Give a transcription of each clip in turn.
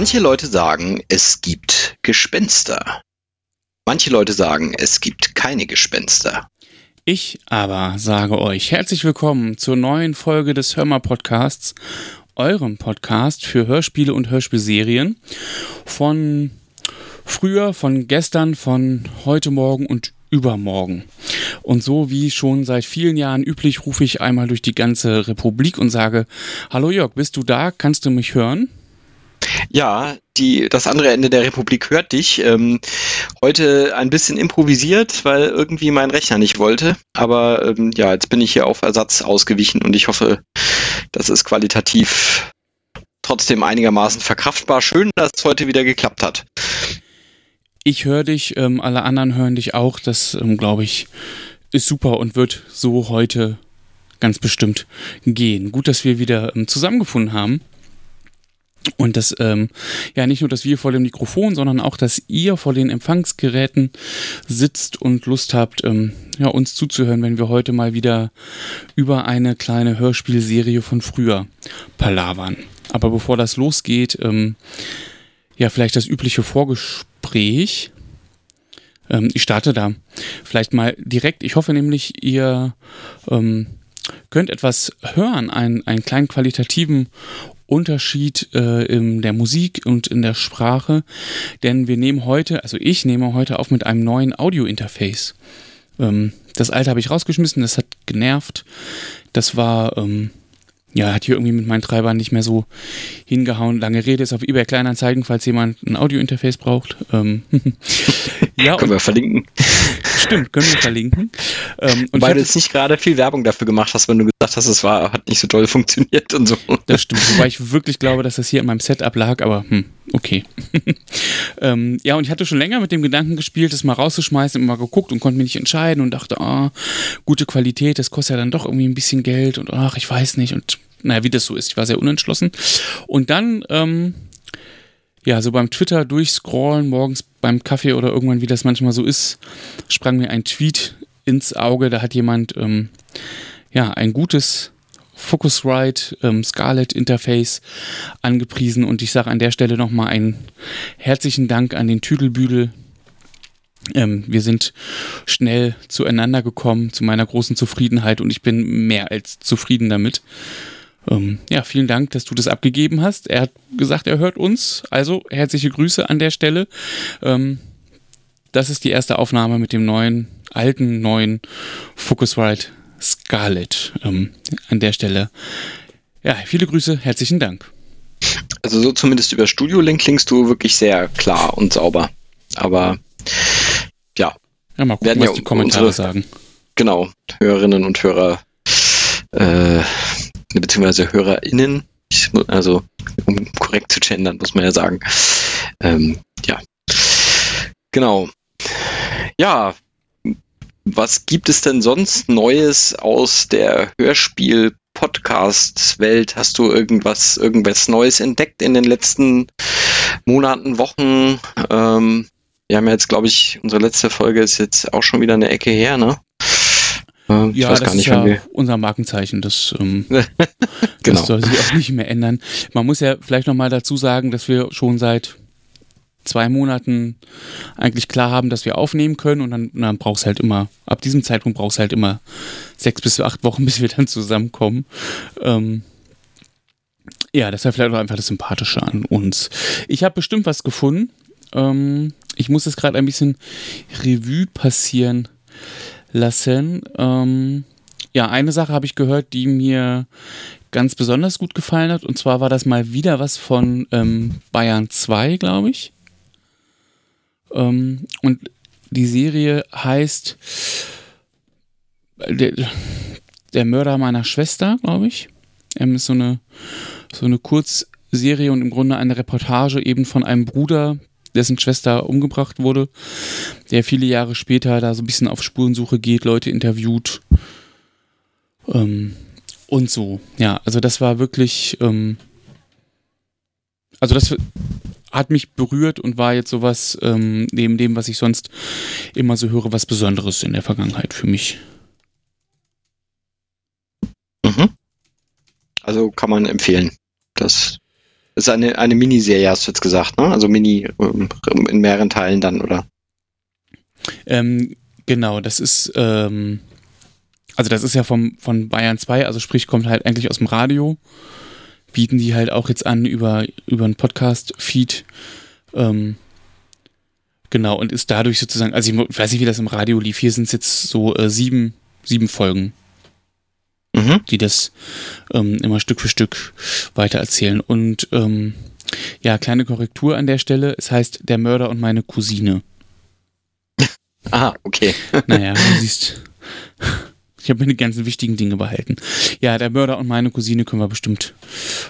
Manche Leute sagen, es gibt Gespenster. Manche Leute sagen, es gibt keine Gespenster. Ich aber sage euch herzlich willkommen zur neuen Folge des Hörmer Podcasts, eurem Podcast für Hörspiele und Hörspielserien von früher, von gestern, von heute Morgen und übermorgen. Und so wie schon seit vielen Jahren üblich, rufe ich einmal durch die ganze Republik und sage, Hallo Jörg, bist du da? Kannst du mich hören? Ja, die, das andere Ende der Republik hört dich. Ähm, heute ein bisschen improvisiert, weil irgendwie mein Rechner nicht wollte. Aber ähm, ja, jetzt bin ich hier auf Ersatz ausgewichen und ich hoffe, das ist qualitativ trotzdem einigermaßen verkraftbar. Schön, dass es heute wieder geklappt hat. Ich höre dich, ähm, alle anderen hören dich auch. Das, ähm, glaube ich, ist super und wird so heute ganz bestimmt gehen. Gut, dass wir wieder ähm, zusammengefunden haben. Und das, ähm, ja, nicht nur, dass wir vor dem Mikrofon, sondern auch, dass ihr vor den Empfangsgeräten sitzt und Lust habt, ähm, ja, uns zuzuhören, wenn wir heute mal wieder über eine kleine Hörspielserie von früher palavern. Aber bevor das losgeht, ähm, ja, vielleicht das übliche Vorgespräch. Ähm, ich starte da vielleicht mal direkt. Ich hoffe nämlich, ihr ähm, könnt etwas hören, einen, einen kleinen qualitativen Unterschied äh, in der Musik und in der Sprache, denn wir nehmen heute, also ich nehme heute auf mit einem neuen Audio-Interface. Ähm, das alte habe ich rausgeschmissen, das hat genervt. Das war ähm, ja, hat hier irgendwie mit meinen Treibern nicht mehr so hingehauen. Lange Rede ist auf eBay Kleinanzeigen, falls jemand ein Audiointerface braucht. Ähm, ja, können wir verlinken. Stimmt, können wir verlinken. Ähm, und Weil du jetzt nicht gerade viel Werbung dafür gemacht hast, wenn du gesagt hast, es war, hat nicht so toll funktioniert und so. Das stimmt, wobei ich wirklich glaube, dass das hier in meinem Setup lag, aber hm, okay. ähm, ja, und ich hatte schon länger mit dem Gedanken gespielt, das mal rauszuschmeißen und mal geguckt und konnte mich nicht entscheiden und dachte, ah, gute Qualität, das kostet ja dann doch irgendwie ein bisschen Geld und ach, ich weiß nicht und naja, wie das so ist, ich war sehr unentschlossen. Und dann, ähm, ja, so beim Twitter durchscrollen, morgens beim Kaffee oder irgendwann, wie das manchmal so ist, sprang mir ein Tweet ins Auge, da hat jemand, ähm, ja, ein gutes Focusrite ähm, Scarlett Interface angepriesen und ich sage an der Stelle nochmal einen herzlichen Dank an den Tüdelbüdel. Ähm, wir sind schnell zueinander gekommen, zu meiner großen Zufriedenheit und ich bin mehr als zufrieden damit. Ähm, ja, vielen Dank, dass du das abgegeben hast. Er hat gesagt, er hört uns. Also herzliche Grüße an der Stelle. Ähm, das ist die erste Aufnahme mit dem neuen, alten, neuen Focusrite Scarlett. Ähm, an der Stelle. Ja, viele Grüße, herzlichen Dank. Also so zumindest über Studio Link klingst du wirklich sehr klar und sauber. Aber ja. Ja, mal gucken, was ja die Kommentare unsere, sagen. Genau, Hörerinnen und Hörer äh, beziehungsweise HörerInnen, also um korrekt zu gendern, muss man ja sagen. Ähm, ja. Genau. Ja, was gibt es denn sonst Neues aus der Hörspiel-Podcast-Welt? Hast du irgendwas, irgendwas Neues entdeckt in den letzten Monaten, Wochen? Ähm, wir haben ja jetzt, glaube ich, unsere letzte Folge ist jetzt auch schon wieder eine Ecke her, ne? Äh, ja, das ist ja unser Markenzeichen. Das, ähm, genau. das soll sich auch nicht mehr ändern. Man muss ja vielleicht nochmal dazu sagen, dass wir schon seit zwei Monaten eigentlich klar haben, dass wir aufnehmen können und dann, dann brauchst halt immer, ab diesem Zeitpunkt brauchst halt immer sechs bis acht Wochen, bis wir dann zusammenkommen. Ähm, ja, das ist ja vielleicht auch einfach das Sympathische an uns. Ich habe bestimmt was gefunden. Ähm, ich muss es gerade ein bisschen Revue passieren lassen. Ähm, ja, eine Sache habe ich gehört, die mir ganz besonders gut gefallen hat. Und zwar war das mal wieder was von ähm, Bayern 2, glaube ich. Ähm, und die Serie heißt der, der Mörder meiner Schwester, glaube ich. Ähm, ist so eine, so eine Kurzserie und im Grunde eine Reportage eben von einem Bruder, dessen Schwester umgebracht wurde, der viele Jahre später da so ein bisschen auf Spurensuche geht, Leute interviewt. Ähm, und so. Ja, also das war wirklich, ähm, also das hat mich berührt und war jetzt sowas, ähm, neben dem, was ich sonst immer so höre, was Besonderes in der Vergangenheit für mich. Mhm. Also kann man empfehlen. Das ist eine, eine Miniserie, hast du jetzt gesagt, ne? Also Mini ähm, in mehreren Teilen dann, oder? Ähm, genau, das ist, ähm, also das ist ja vom, von Bayern 2, also sprich, kommt halt eigentlich aus dem Radio. Bieten die halt auch jetzt an über, über einen Podcast-Feed. Ähm, genau, und ist dadurch sozusagen, also ich weiß nicht, wie das im Radio lief, hier sind es jetzt so äh, sieben, sieben Folgen mhm. die das ähm, immer Stück für Stück weitererzählen. Und ähm, ja, kleine Korrektur an der Stelle. Es heißt Der Mörder und meine Cousine. Aha, okay. naja, du siehst, ich habe mir die ganzen wichtigen Dinge behalten. Ja, der Mörder und meine Cousine können wir bestimmt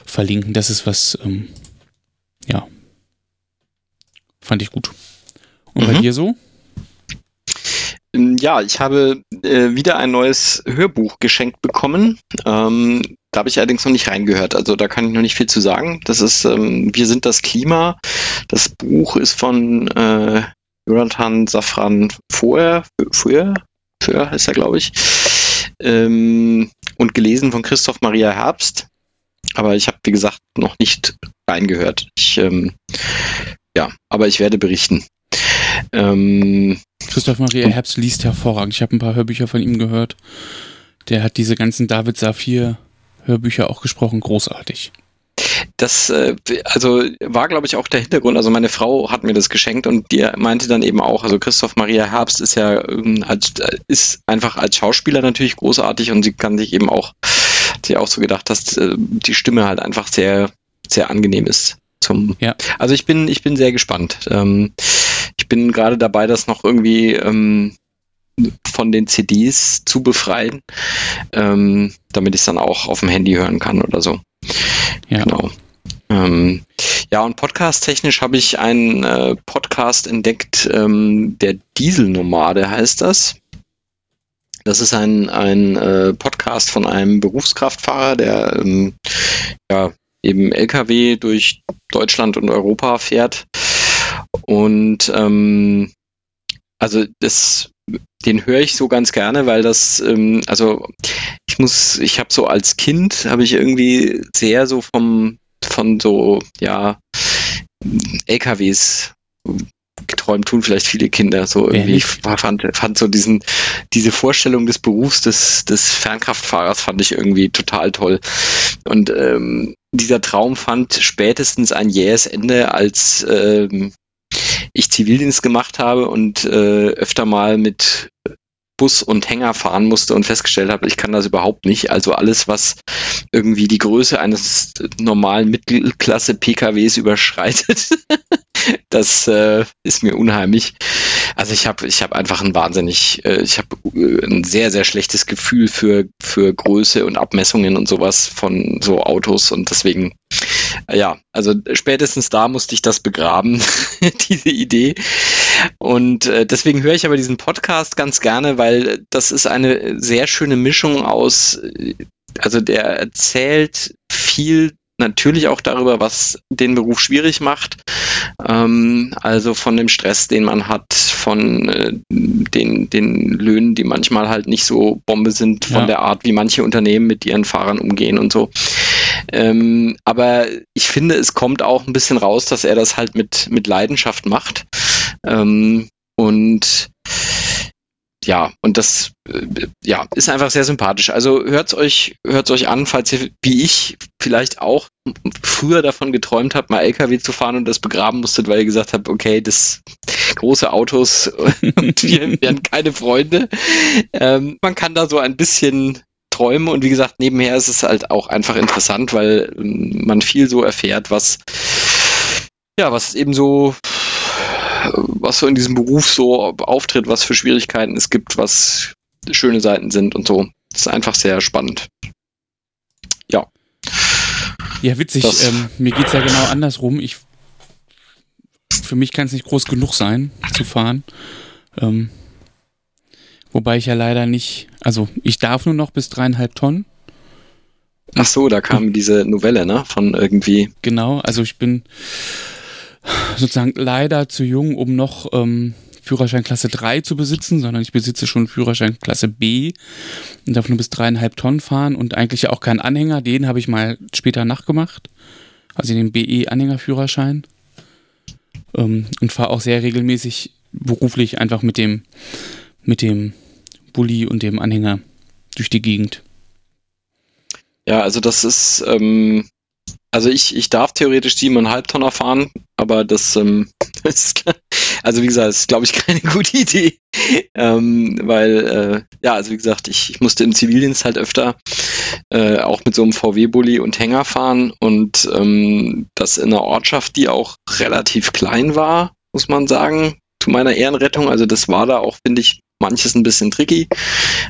verlinken. Das ist was, ähm, ja, fand ich gut. Und mhm. bei dir so? Ähm, ja, ich habe äh, wieder ein neues Hörbuch geschenkt bekommen. Ähm, da habe ich allerdings noch nicht reingehört. Also da kann ich noch nicht viel zu sagen. Das ist ähm, Wir sind das Klima. Das Buch ist von äh, Jonathan Safran vorher, vorher, vorher heißt er, glaube ich. Ähm, und gelesen von Christoph Maria Herbst. Aber ich habe, wie gesagt, noch nicht reingehört. Ich, ähm, ja, aber ich werde berichten. Ähm, Christoph Maria Herbst liest hervorragend. Ich habe ein paar Hörbücher von ihm gehört. Der hat diese ganzen David Saphir Hörbücher auch gesprochen. Großartig. Das äh, also war, glaube ich, auch der Hintergrund. Also meine Frau hat mir das geschenkt und die meinte dann eben auch, also Christoph Maria Herbst ist ja ähm, als, ist einfach als Schauspieler natürlich großartig und sie kann sich eben auch, sie auch so gedacht, dass äh, die Stimme halt einfach sehr, sehr angenehm ist. Zum, ja. Also ich bin, ich bin sehr gespannt. Ähm, ich bin gerade dabei, das noch irgendwie ähm, von den CDs zu befreien, ähm, damit ich es dann auch auf dem Handy hören kann oder so. Ja. Genau. Ähm, ja, und podcast-technisch habe ich einen äh, Podcast entdeckt, ähm, der Dieselnomade heißt das. Das ist ein, ein äh, Podcast von einem Berufskraftfahrer, der ähm, ja, eben LKW durch Deutschland und Europa fährt. Und ähm, also das, den höre ich so ganz gerne, weil das, ähm, also ich muss, ich habe so als Kind, habe ich irgendwie sehr so vom, von so, ja, LKWs geträumt tun vielleicht viele Kinder so irgendwie. ich fand, fand so diesen diese Vorstellung des Berufs des des Fernkraftfahrers fand ich irgendwie total toll. Und ähm, dieser Traum fand spätestens ein jähes Ende als ähm, ich Zivildienst gemacht habe und äh, öfter mal mit Bus und Hänger fahren musste und festgestellt habe, ich kann das überhaupt nicht. Also alles, was irgendwie die Größe eines normalen Mittelklasse-PKWs überschreitet, das äh, ist mir unheimlich. Also ich habe ich hab einfach ein wahnsinnig, äh, ich habe äh, ein sehr, sehr schlechtes Gefühl für, für Größe und Abmessungen und sowas von so Autos und deswegen ja, also spätestens da musste ich das begraben, diese Idee. Und äh, deswegen höre ich aber diesen Podcast ganz gerne, weil das ist eine sehr schöne Mischung aus, äh, also der erzählt viel natürlich auch darüber, was den Beruf schwierig macht. Ähm, also von dem Stress, den man hat, von äh, den, den Löhnen, die manchmal halt nicht so Bombe sind, von ja. der Art, wie manche Unternehmen mit ihren Fahrern umgehen und so. Ähm, aber ich finde, es kommt auch ein bisschen raus, dass er das halt mit, mit Leidenschaft macht. Ähm, und ja, und das äh, ja, ist einfach sehr sympathisch. Also hört's euch, hört's euch an, falls ihr, wie ich, vielleicht auch früher davon geträumt habt, mal LKW zu fahren und das begraben musstet, weil ihr gesagt habt, okay, das große Autos und wir werden keine Freunde. Ähm, man kann da so ein bisschen träumen und wie gesagt, nebenher ist es halt auch einfach interessant, weil ähm, man viel so erfährt, was ja, was eben so was so in diesem Beruf so auftritt, was für Schwierigkeiten es gibt, was schöne Seiten sind und so. Das ist einfach sehr spannend. Ja. Ja, witzig. Ähm, mir geht es ja genau andersrum. Ich, für mich kann es nicht groß genug sein, zu fahren. Ähm, Wobei ich ja leider nicht, also ich darf nur noch bis dreieinhalb Tonnen. Ach so, da kam diese Novelle, ne? Von irgendwie. Genau, also ich bin sozusagen leider zu jung, um noch ähm, Führerschein Klasse 3 zu besitzen, sondern ich besitze schon Führerschein Klasse B und darf nur bis dreieinhalb Tonnen fahren und eigentlich auch keinen Anhänger. Den habe ich mal später nachgemacht. also den BE-Anhängerführerschein. Ähm, und fahre auch sehr regelmäßig beruflich einfach mit dem, mit dem Bulli und dem Anhänger durch die Gegend. Ja, also das ist, ähm, also ich, ich darf theoretisch 7,5 Tonner fahren, aber das, ähm, ist, also wie gesagt, ist glaube ich keine gute Idee, ähm, weil, äh, ja, also wie gesagt, ich, ich musste im Zivildienst halt öfter äh, auch mit so einem VW-Bully und Hänger fahren und ähm, das in einer Ortschaft, die auch relativ klein war, muss man sagen, zu meiner Ehrenrettung. Also das war da auch, finde ich, manches ein bisschen tricky,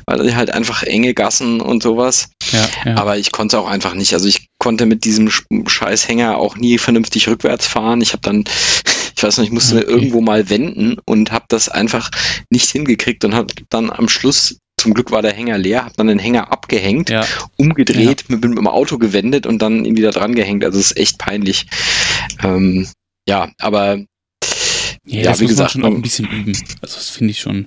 weil halt einfach enge Gassen und sowas. Ja, ja. Aber ich konnte auch einfach nicht. Also ich konnte mit diesem Scheißhänger auch nie vernünftig rückwärts fahren. Ich habe dann, ich weiß nicht, ich musste okay. irgendwo mal wenden und habe das einfach nicht hingekriegt und habe dann am Schluss zum Glück war der Hänger leer, habe dann den Hänger abgehängt, ja. umgedreht, ja. Mit, mit, dem Auto gewendet und dann ihn wieder dran gehängt. Also es ist echt peinlich. Ähm, ja, aber ja, ja wie gesagt, schon auch ein bisschen üben. Also das finde ich schon.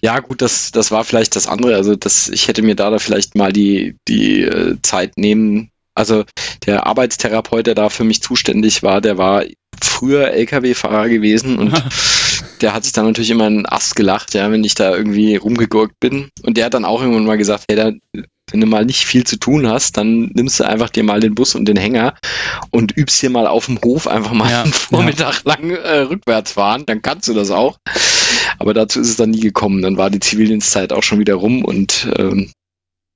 Ja, gut, das, das war vielleicht das andere. Also das, ich hätte mir da, da vielleicht mal die, die äh, Zeit nehmen. Also der Arbeitstherapeut, der da für mich zuständig war, der war früher Lkw-Fahrer gewesen und der hat sich dann natürlich immer einen Ast gelacht, ja, wenn ich da irgendwie rumgegurkt bin. Und der hat dann auch irgendwann mal gesagt, hey, da, wenn du mal nicht viel zu tun hast, dann nimmst du einfach dir mal den Bus und den Hänger und übst hier mal auf dem Hof einfach mal ja, einen Vormittag ja. lang äh, rückwärts fahren, dann kannst du das auch. Aber dazu ist es dann nie gekommen. Dann war die Zivildienstzeit auch schon wieder rum und ähm,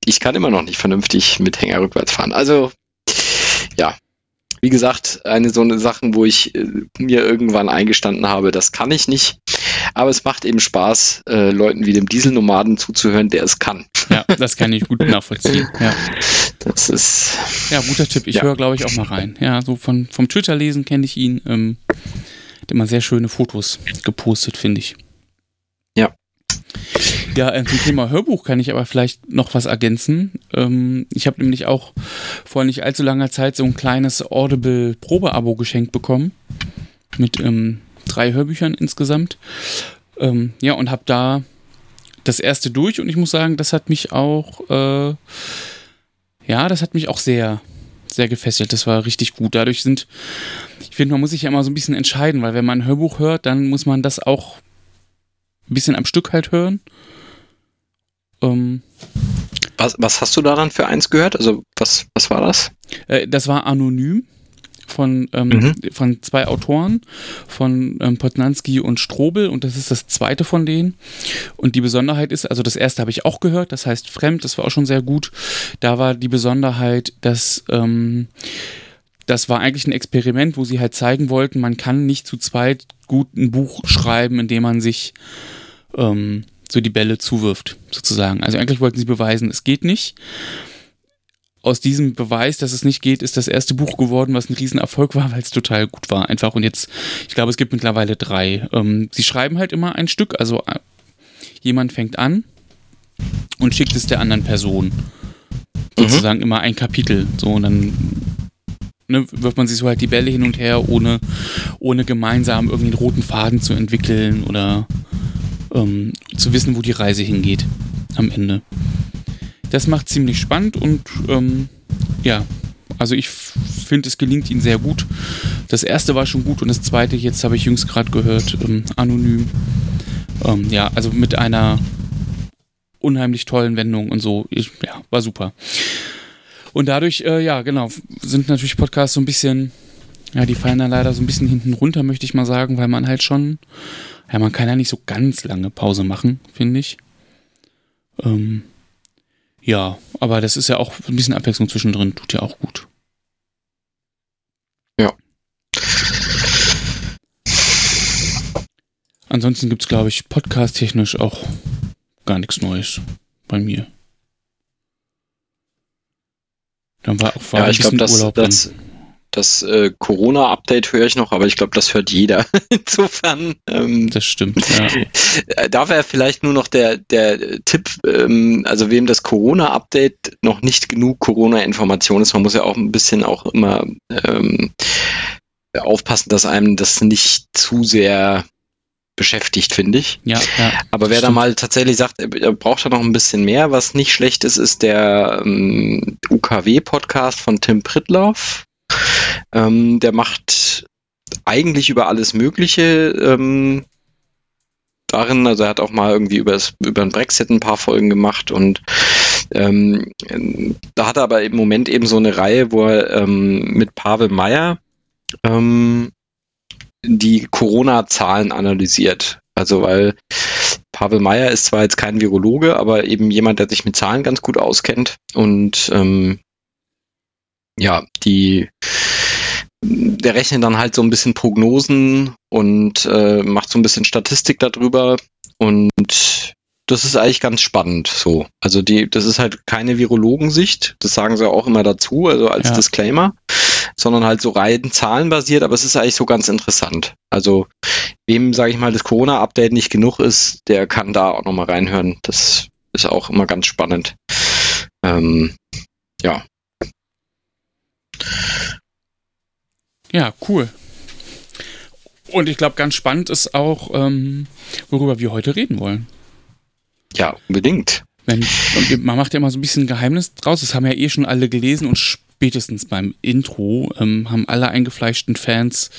ich kann immer noch nicht vernünftig mit Hänger rückwärts fahren. Also ja, wie gesagt, eine so eine Sachen, wo ich äh, mir irgendwann eingestanden habe, das kann ich nicht. Aber es macht eben Spaß, äh, Leuten wie dem Dieselnomaden zuzuhören, der es kann. Ja, das kann ich gut nachvollziehen. Ja. Das ist. Ja, guter Tipp. Ich ja. höre, glaube ich, auch mal rein. Ja, so von, vom Twitter lesen kenne ich ihn. Ähm, hat immer sehr schöne Fotos gepostet, finde ich. Ja. Ja, äh, zum Thema Hörbuch kann ich aber vielleicht noch was ergänzen. Ähm, ich habe nämlich auch vor nicht allzu langer Zeit so ein kleines Audible-Probeabo geschenkt bekommen. Mit ähm, drei Hörbüchern insgesamt. Ähm, ja, und habe da das erste durch und ich muss sagen, das hat mich auch, äh, ja, das hat mich auch sehr, sehr gefesselt. Das war richtig gut. Dadurch sind, ich finde, man muss sich ja immer so ein bisschen entscheiden, weil wenn man ein Hörbuch hört, dann muss man das auch ein bisschen am Stück halt hören. Ähm, was, was hast du da dann für eins gehört? Also was, was war das? Äh, das war anonym von, ähm, mhm. von zwei Autoren, von ähm, Potnanski und Strobel und das ist das zweite von denen. Und die Besonderheit ist, also das erste habe ich auch gehört, das heißt Fremd, das war auch schon sehr gut. Da war die Besonderheit, dass ähm, das war eigentlich ein Experiment, wo sie halt zeigen wollten, man kann nicht zu zweit gut ein Buch schreiben, indem man sich ähm, so die Bälle zuwirft, sozusagen. Also eigentlich wollten sie beweisen, es geht nicht aus diesem Beweis, dass es nicht geht, ist das erste Buch geworden, was ein Riesenerfolg war, weil es total gut war. Einfach und jetzt, ich glaube, es gibt mittlerweile drei. Ähm, sie schreiben halt immer ein Stück, also äh, jemand fängt an und schickt es der anderen Person. Mhm. Sozusagen immer ein Kapitel. So und dann ne, wirft man sich so halt die Bälle hin und her, ohne, ohne gemeinsam irgendwie einen roten Faden zu entwickeln oder ähm, zu wissen, wo die Reise hingeht am Ende. Das macht ziemlich spannend und ähm, ja, also ich finde, es gelingt ihnen sehr gut. Das erste war schon gut und das zweite, jetzt habe ich jüngst gerade gehört, ähm, anonym. Ähm, ja, also mit einer unheimlich tollen Wendung und so. Ich, ja, war super. Und dadurch, äh, ja, genau, sind natürlich Podcasts so ein bisschen, ja, die fallen dann leider so ein bisschen hinten runter, möchte ich mal sagen, weil man halt schon, ja, man kann ja nicht so ganz lange Pause machen, finde ich. Ähm, ja, aber das ist ja auch ein bisschen Abwechslung zwischendrin, tut ja auch gut. Ja. Ansonsten gibt es, glaube ich, podcast-technisch auch gar nichts Neues bei mir. Dann war, war ja, ich glaube, das, das, das äh, Corona-Update höre ich noch, aber ich glaube, das hört jeder. Insofern. Ähm, das stimmt. Ja. Äh, da wäre vielleicht nur noch der, der Tipp, ähm, also wem das Corona-Update noch nicht genug Corona-Information ist, man muss ja auch ein bisschen auch immer ähm, aufpassen, dass einem das nicht zu sehr beschäftigt, finde ich. Ja, ja. Aber wer stimmt. da mal tatsächlich sagt, er braucht da noch ein bisschen mehr, was nicht schlecht ist, ist der ähm, UKW-Podcast von Tim Pritloff. Ähm, der macht eigentlich über alles Mögliche ähm, darin. Also er hat auch mal irgendwie über, über den Brexit ein paar Folgen gemacht und ähm, da hat er aber im Moment eben so eine Reihe, wo er ähm, mit Pavel Meyer ähm, die Corona-Zahlen analysiert. Also weil Pavel Meyer ist zwar jetzt kein Virologe, aber eben jemand, der sich mit Zahlen ganz gut auskennt und ähm, ja, die der rechnet dann halt so ein bisschen Prognosen und äh, macht so ein bisschen Statistik darüber und das ist eigentlich ganz spannend so. Also die, das ist halt keine Virologensicht, das sagen sie auch immer dazu, also als ja. Disclaimer, sondern halt so rein zahlenbasiert, aber es ist eigentlich so ganz interessant. Also wem, sage ich mal, das Corona-Update nicht genug ist, der kann da auch nochmal reinhören. Das ist auch immer ganz spannend. Ähm, ja. Ja, cool. Und ich glaube, ganz spannend ist auch, ähm, worüber wir heute reden wollen. Ja, unbedingt. Wenn, man macht ja immer so ein bisschen Geheimnis draus. Das haben ja eh schon alle gelesen und spätestens beim Intro ähm, haben alle eingefleischten Fans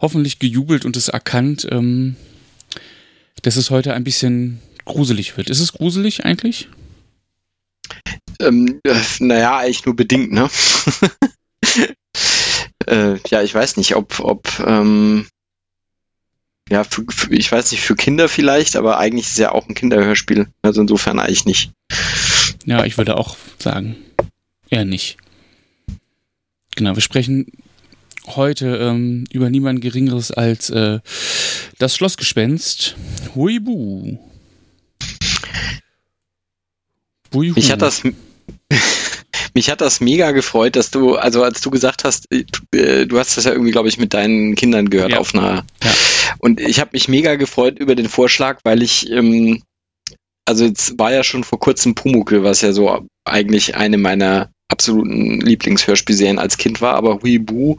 hoffentlich gejubelt und es erkannt, ähm, dass es heute ein bisschen gruselig wird. Ist es gruselig eigentlich? Ähm, äh, naja, eigentlich nur bedingt, ne? äh, ja, ich weiß nicht, ob, ob ähm, ja, für, für, ich weiß nicht, für Kinder vielleicht, aber eigentlich ist es ja auch ein Kinderhörspiel. Also insofern eigentlich nicht. Ja, ich würde auch sagen, eher nicht. Genau, wir sprechen heute ähm, über niemand Geringeres als äh, das Schlossgespenst Huibu. Huibu. Mich hat das mich hat das mega gefreut, dass du, also als du gesagt hast, äh, äh, du hast das ja irgendwie, glaube ich, mit deinen Kindern gehört ja. auf einer. Ja. Und ich habe mich mega gefreut über den Vorschlag, weil ich, ähm, also jetzt war ja schon vor kurzem Pumukel, was ja so eigentlich eine meiner absoluten Lieblingshörspielserien als Kind war, aber Huibu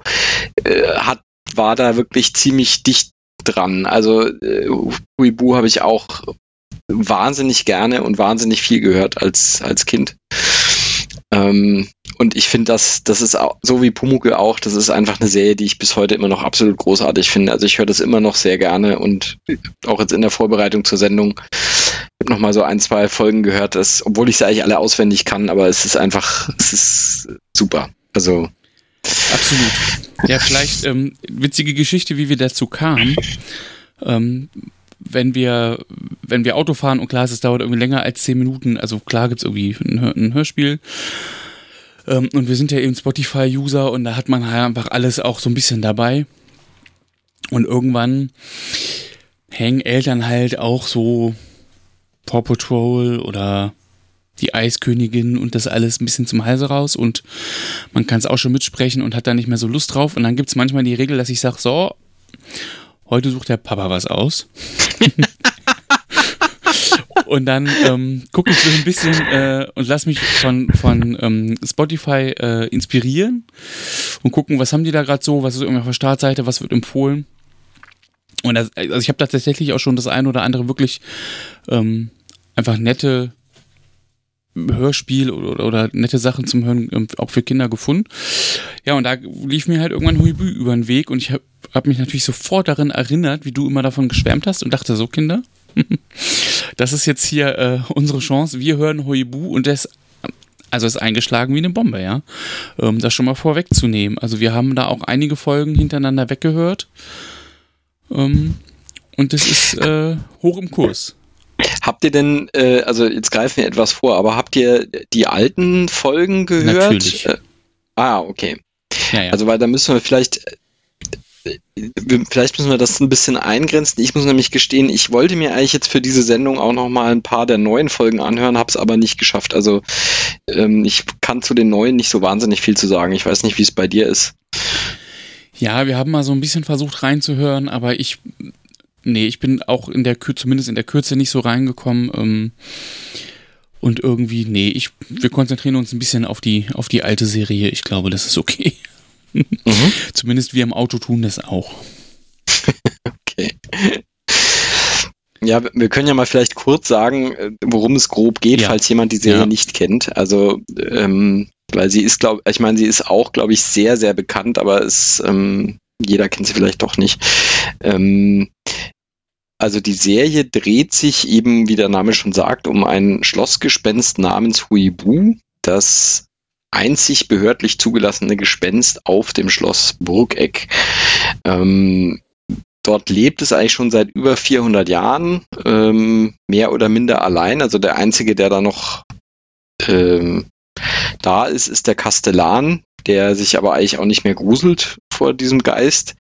äh, hat, war da wirklich ziemlich dicht dran. Also äh, Huibu habe ich auch wahnsinnig gerne und wahnsinnig viel gehört als, als Kind. Ähm, und ich finde, das, das ist auch, so wie Pumuckl auch, das ist einfach eine Serie, die ich bis heute immer noch absolut großartig finde. Also ich höre das immer noch sehr gerne und auch jetzt in der Vorbereitung zur Sendung ich habe noch mal so ein, zwei Folgen gehört, dass, obwohl ich sie eigentlich alle auswendig kann, aber es ist einfach, es ist super. Also Absolut. Ja, vielleicht ähm, witzige Geschichte, wie wir dazu kamen. Ähm, wenn wir, wenn wir Auto fahren und klar, es dauert irgendwie länger als zehn Minuten, also klar gibt es irgendwie ein, ein Hörspiel. Ähm, und wir sind ja eben Spotify-User und da hat man halt einfach alles auch so ein bisschen dabei. Und irgendwann hängen Eltern halt auch so Paw Patrol oder die Eiskönigin und das alles ein bisschen zum Halse raus und man kann es auch schon mitsprechen und hat da nicht mehr so Lust drauf. Und dann gibt es manchmal die Regel, dass ich sage, so, heute sucht der Papa was aus. und dann ähm, gucke ich so ein bisschen äh, und lass mich von, von ähm, Spotify äh, inspirieren und gucken, was haben die da gerade so, was ist irgendwie auf der Startseite, was wird empfohlen. Und das, also ich habe da tatsächlich auch schon das eine oder andere wirklich ähm, einfach nette Hörspiel oder, oder, nette Sachen zum Hören ähm, auch für Kinder gefunden. Ja, und da lief mir halt irgendwann Huibu über den Weg und ich habe hab mich natürlich sofort darin erinnert, wie du immer davon geschwärmt hast und dachte so, Kinder, das ist jetzt hier äh, unsere Chance. Wir hören Huibu und das also ist eingeschlagen wie eine Bombe, ja. Ähm, das schon mal vorwegzunehmen. Also wir haben da auch einige Folgen hintereinander weggehört. Ähm, und das ist äh, hoch im Kurs. Habt ihr denn, äh, also jetzt greifen wir etwas vor, aber habt ihr die alten Folgen gehört? Natürlich. Äh, ah, okay. Ja, ja. Also weil da müssen wir vielleicht, äh, vielleicht müssen wir das ein bisschen eingrenzen. Ich muss nämlich gestehen, ich wollte mir eigentlich jetzt für diese Sendung auch noch mal ein paar der neuen Folgen anhören, habe es aber nicht geschafft. Also ähm, ich kann zu den neuen nicht so wahnsinnig viel zu sagen. Ich weiß nicht, wie es bei dir ist. Ja, wir haben mal so ein bisschen versucht reinzuhören, aber ich nee, ich bin auch in der Kürze, zumindest in der Kürze nicht so reingekommen. Ähm, und irgendwie, nee, ich, wir konzentrieren uns ein bisschen auf die, auf die alte Serie. Ich glaube, das ist okay. Mhm. Zumindest wir im Auto tun das auch. okay. Ja, wir können ja mal vielleicht kurz sagen, äh, worum es grob geht, ja. falls jemand die Serie ja. nicht kennt. Also ähm, weil sie ist, glaube ich, meine, sie ist auch, glaube ich, sehr, sehr bekannt, aber es, ähm, jeder kennt sie vielleicht doch nicht. Ähm, also die Serie dreht sich eben, wie der Name schon sagt, um ein Schlossgespenst namens Huibu, das einzig behördlich zugelassene Gespenst auf dem Schloss Burgeck. Ähm, dort lebt es eigentlich schon seit über 400 Jahren, ähm, mehr oder minder allein. Also der einzige, der da noch ähm, da ist, ist der Kastellan, der sich aber eigentlich auch nicht mehr gruselt vor diesem Geist.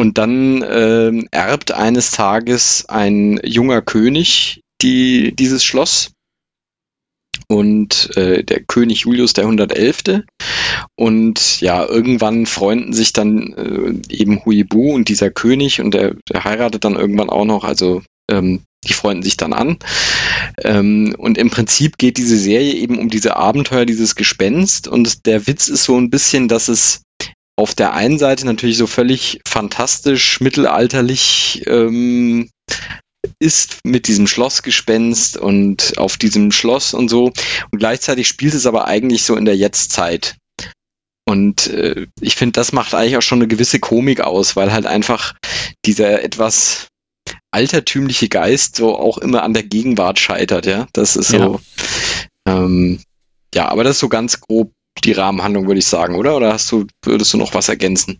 Und dann ähm, erbt eines Tages ein junger König die, dieses Schloss und äh, der König Julius der 111. Und ja, irgendwann freunden sich dann äh, eben Huibu und dieser König und der, der heiratet dann irgendwann auch noch, also ähm, die freunden sich dann an. Ähm, und im Prinzip geht diese Serie eben um diese Abenteuer, dieses Gespenst. Und der Witz ist so ein bisschen, dass es auf der einen Seite natürlich so völlig fantastisch, mittelalterlich ähm, ist mit diesem Schlossgespenst und auf diesem Schloss und so. Und gleichzeitig spielt es aber eigentlich so in der Jetztzeit. Und äh, ich finde, das macht eigentlich auch schon eine gewisse Komik aus, weil halt einfach dieser etwas altertümliche Geist so auch immer an der Gegenwart scheitert, ja. Das ist so. Ja, ähm, ja aber das ist so ganz grob die Rahmenhandlung, würde ich sagen, oder? Oder hast du, würdest du noch was ergänzen?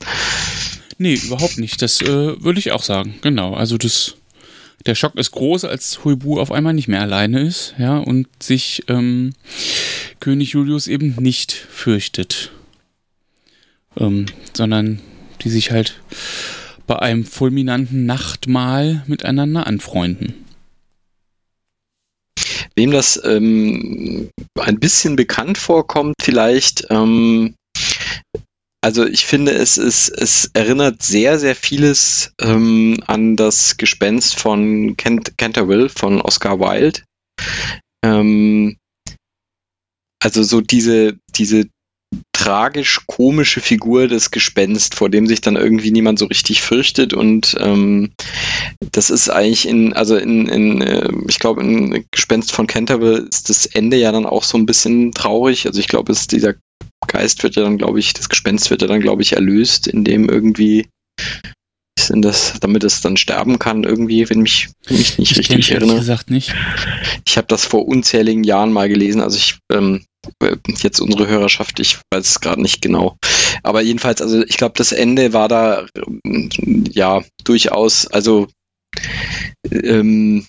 Nee, überhaupt nicht. Das äh, würde ich auch sagen. Genau. Also das, der Schock ist groß, als Huibu auf einmal nicht mehr alleine ist, ja, und sich ähm, König Julius eben nicht fürchtet. Ähm, sondern die sich halt bei einem fulminanten Nachtmahl miteinander anfreunden. Wem das ähm, ein bisschen bekannt vorkommt, vielleicht, ähm, also ich finde, es, ist, es erinnert sehr, sehr vieles ähm, an das Gespenst von Kent Canterville von Oscar Wilde. Ähm, also so diese, diese tragisch-komische Figur des Gespenst, vor dem sich dann irgendwie niemand so richtig fürchtet. Und ähm, das ist eigentlich in, also in, in äh, ich glaube, in Gespenst von Canterville ist das Ende ja dann auch so ein bisschen traurig. Also ich glaube, dieser Geist wird ja dann, glaube ich, das Gespenst wird ja dann, glaube ich, erlöst, indem irgendwie sind das, damit es dann sterben kann, irgendwie, wenn mich, wenn mich nicht ich richtig erinnere. gesagt nicht. Ich habe das vor unzähligen Jahren mal gelesen, also ich ähm, jetzt unsere Hörerschaft, ich weiß es gerade nicht genau. Aber jedenfalls, also ich glaube, das Ende war da ja durchaus, also ähm,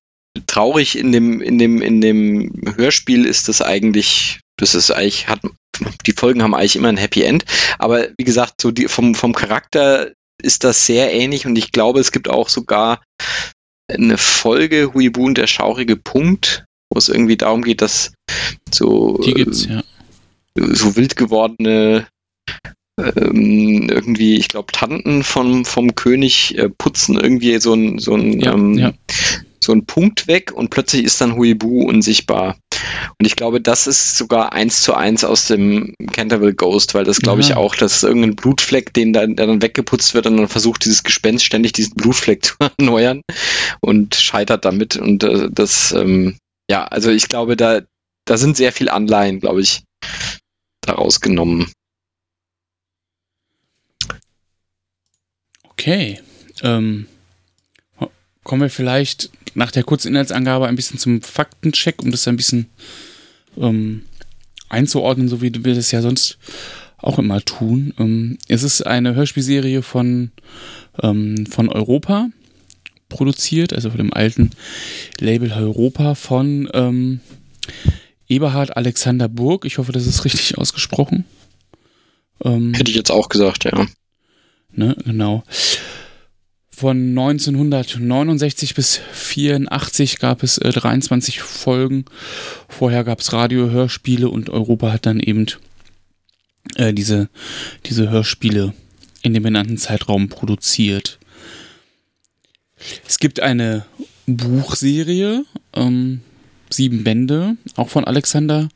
traurig in dem, in dem, in dem Hörspiel ist das eigentlich, das ist eigentlich, hat, die Folgen haben eigentlich immer ein Happy End. Aber wie gesagt, so die, vom, vom Charakter ist das sehr ähnlich und ich glaube, es gibt auch sogar eine Folge Huibu und der schaurige Punkt, wo es irgendwie darum geht, dass so, gibt's, ja. so wild gewordene ähm, irgendwie, ich glaube, Tanten vom, vom König äh, putzen irgendwie so ein, so ein, ja, ähm, ja. so ein Punkt weg und plötzlich ist dann Huibu unsichtbar. Und ich glaube, das ist sogar eins zu eins aus dem Canterville Ghost, weil das glaube ich auch, das ist irgendein Blutfleck, den dann, der dann weggeputzt wird und dann versucht dieses Gespenst ständig diesen Blutfleck zu erneuern und scheitert damit. Und äh, das, ähm, ja, also ich glaube, da, da sind sehr viel Anleihen, glaube ich, daraus genommen. Okay. Ähm, kommen wir vielleicht nach der kurzen Inhaltsangabe ein bisschen zum Faktencheck, um das ein bisschen ähm, einzuordnen, so wie wir das ja sonst auch immer tun. Ähm, es ist eine Hörspielserie von, ähm, von Europa produziert, also von dem alten Label Europa von ähm, Eberhard Alexander Burg. Ich hoffe, das ist richtig ausgesprochen. Ähm, Hätte ich jetzt auch gesagt, ja. Ne, genau. Von 1969 bis 1984 gab es äh, 23 Folgen. Vorher gab es Radio-Hörspiele und Europa hat dann eben äh, diese, diese Hörspiele in dem benannten Zeitraum produziert. Es gibt eine Buchserie, ähm, sieben Bände, auch von Alexander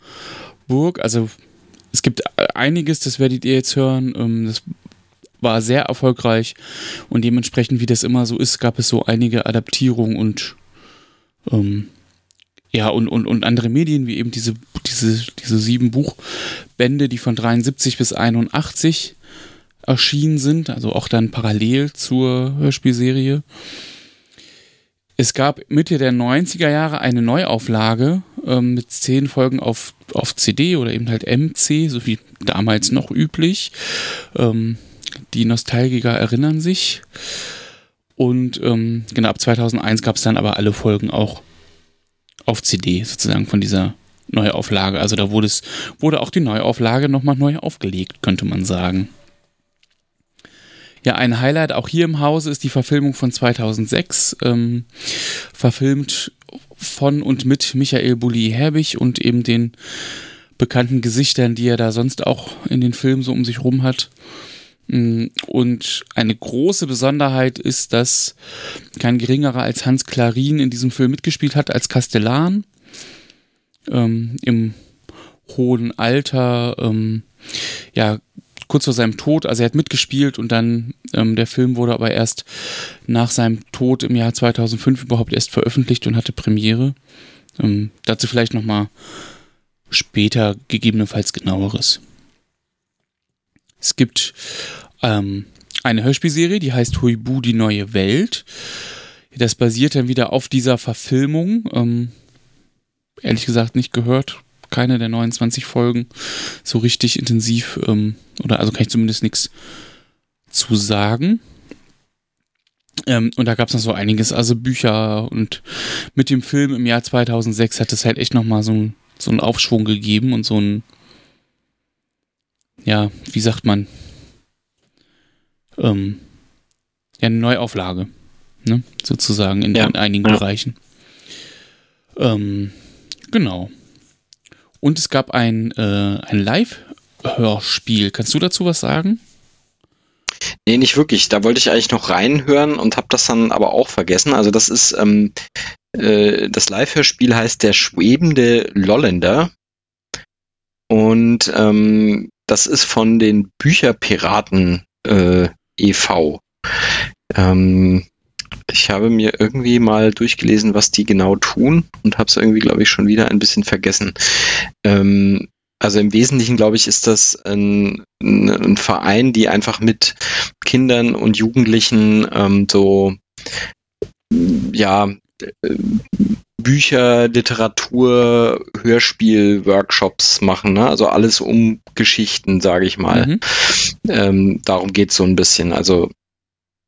Burg. Also es gibt einiges, das werdet ihr jetzt hören. Ähm, das war sehr erfolgreich und dementsprechend, wie das immer so ist, gab es so einige Adaptierungen und ähm, ja, und, und, und andere Medien, wie eben diese, diese diese, diese sieben Buchbände, die von 73 bis 81 erschienen sind, also auch dann parallel zur Hörspielserie. Es gab Mitte der 90er Jahre eine Neuauflage ähm, mit zehn Folgen auf, auf CD oder eben halt MC, so wie damals noch üblich. Ähm, die Nostalgiker erinnern sich. Und ähm, genau, ab 2001 gab es dann aber alle Folgen auch auf CD sozusagen von dieser Neuauflage. Also da wurde es, wurde auch die Neuauflage nochmal neu aufgelegt, könnte man sagen. Ja, ein Highlight auch hier im Hause ist die Verfilmung von 2006, ähm, verfilmt von und mit Michael Bulli-Herbig und eben den bekannten Gesichtern, die er da sonst auch in den Filmen so um sich rum hat. Mm, und eine große Besonderheit ist, dass kein geringerer als Hans Klarin in diesem Film mitgespielt hat als Kastellan. Ähm, Im hohen Alter, ähm, ja, kurz vor seinem Tod, also er hat mitgespielt und dann ähm, der Film wurde aber erst nach seinem Tod im Jahr 2005 überhaupt erst veröffentlicht und hatte Premiere. Ähm, dazu vielleicht nochmal später gegebenenfalls genaueres. Es gibt ähm, eine Hörspielserie, die heißt Huibu, die neue Welt. Das basiert dann wieder auf dieser Verfilmung. Ähm, ehrlich gesagt nicht gehört, keine der 29 Folgen so richtig intensiv, ähm, oder also kann ich zumindest nichts zu sagen. Ähm, und da gab es noch so einiges, also Bücher und mit dem Film im Jahr 2006 hat es halt echt nochmal so, so einen Aufschwung gegeben und so ein, ja, wie sagt man, ähm, ja, eine Neuauflage, ne, sozusagen in, ja. in einigen ja. Bereichen. Ähm, genau. Und es gab ein, äh, ein Live-Hörspiel. Kannst du dazu was sagen? Nee, nicht wirklich. Da wollte ich eigentlich noch reinhören und habe das dann aber auch vergessen. Also das ist, ähm, äh, das Live-Hörspiel heißt Der schwebende Lolländer. Und ähm, das ist von den Bücherpiraten äh, e.V. Ähm, ich habe mir irgendwie mal durchgelesen, was die genau tun und habe es irgendwie, glaube ich, schon wieder ein bisschen vergessen. Ähm, also im Wesentlichen, glaube ich, ist das ein, ein, Verein, die einfach mit Kindern und Jugendlichen ähm, so, ja, äh, Bücher, Literatur, Hörspiel, Workshops machen, ne? also alles um Geschichten, sage ich mal. Mhm. Ähm, darum geht es so ein bisschen. Also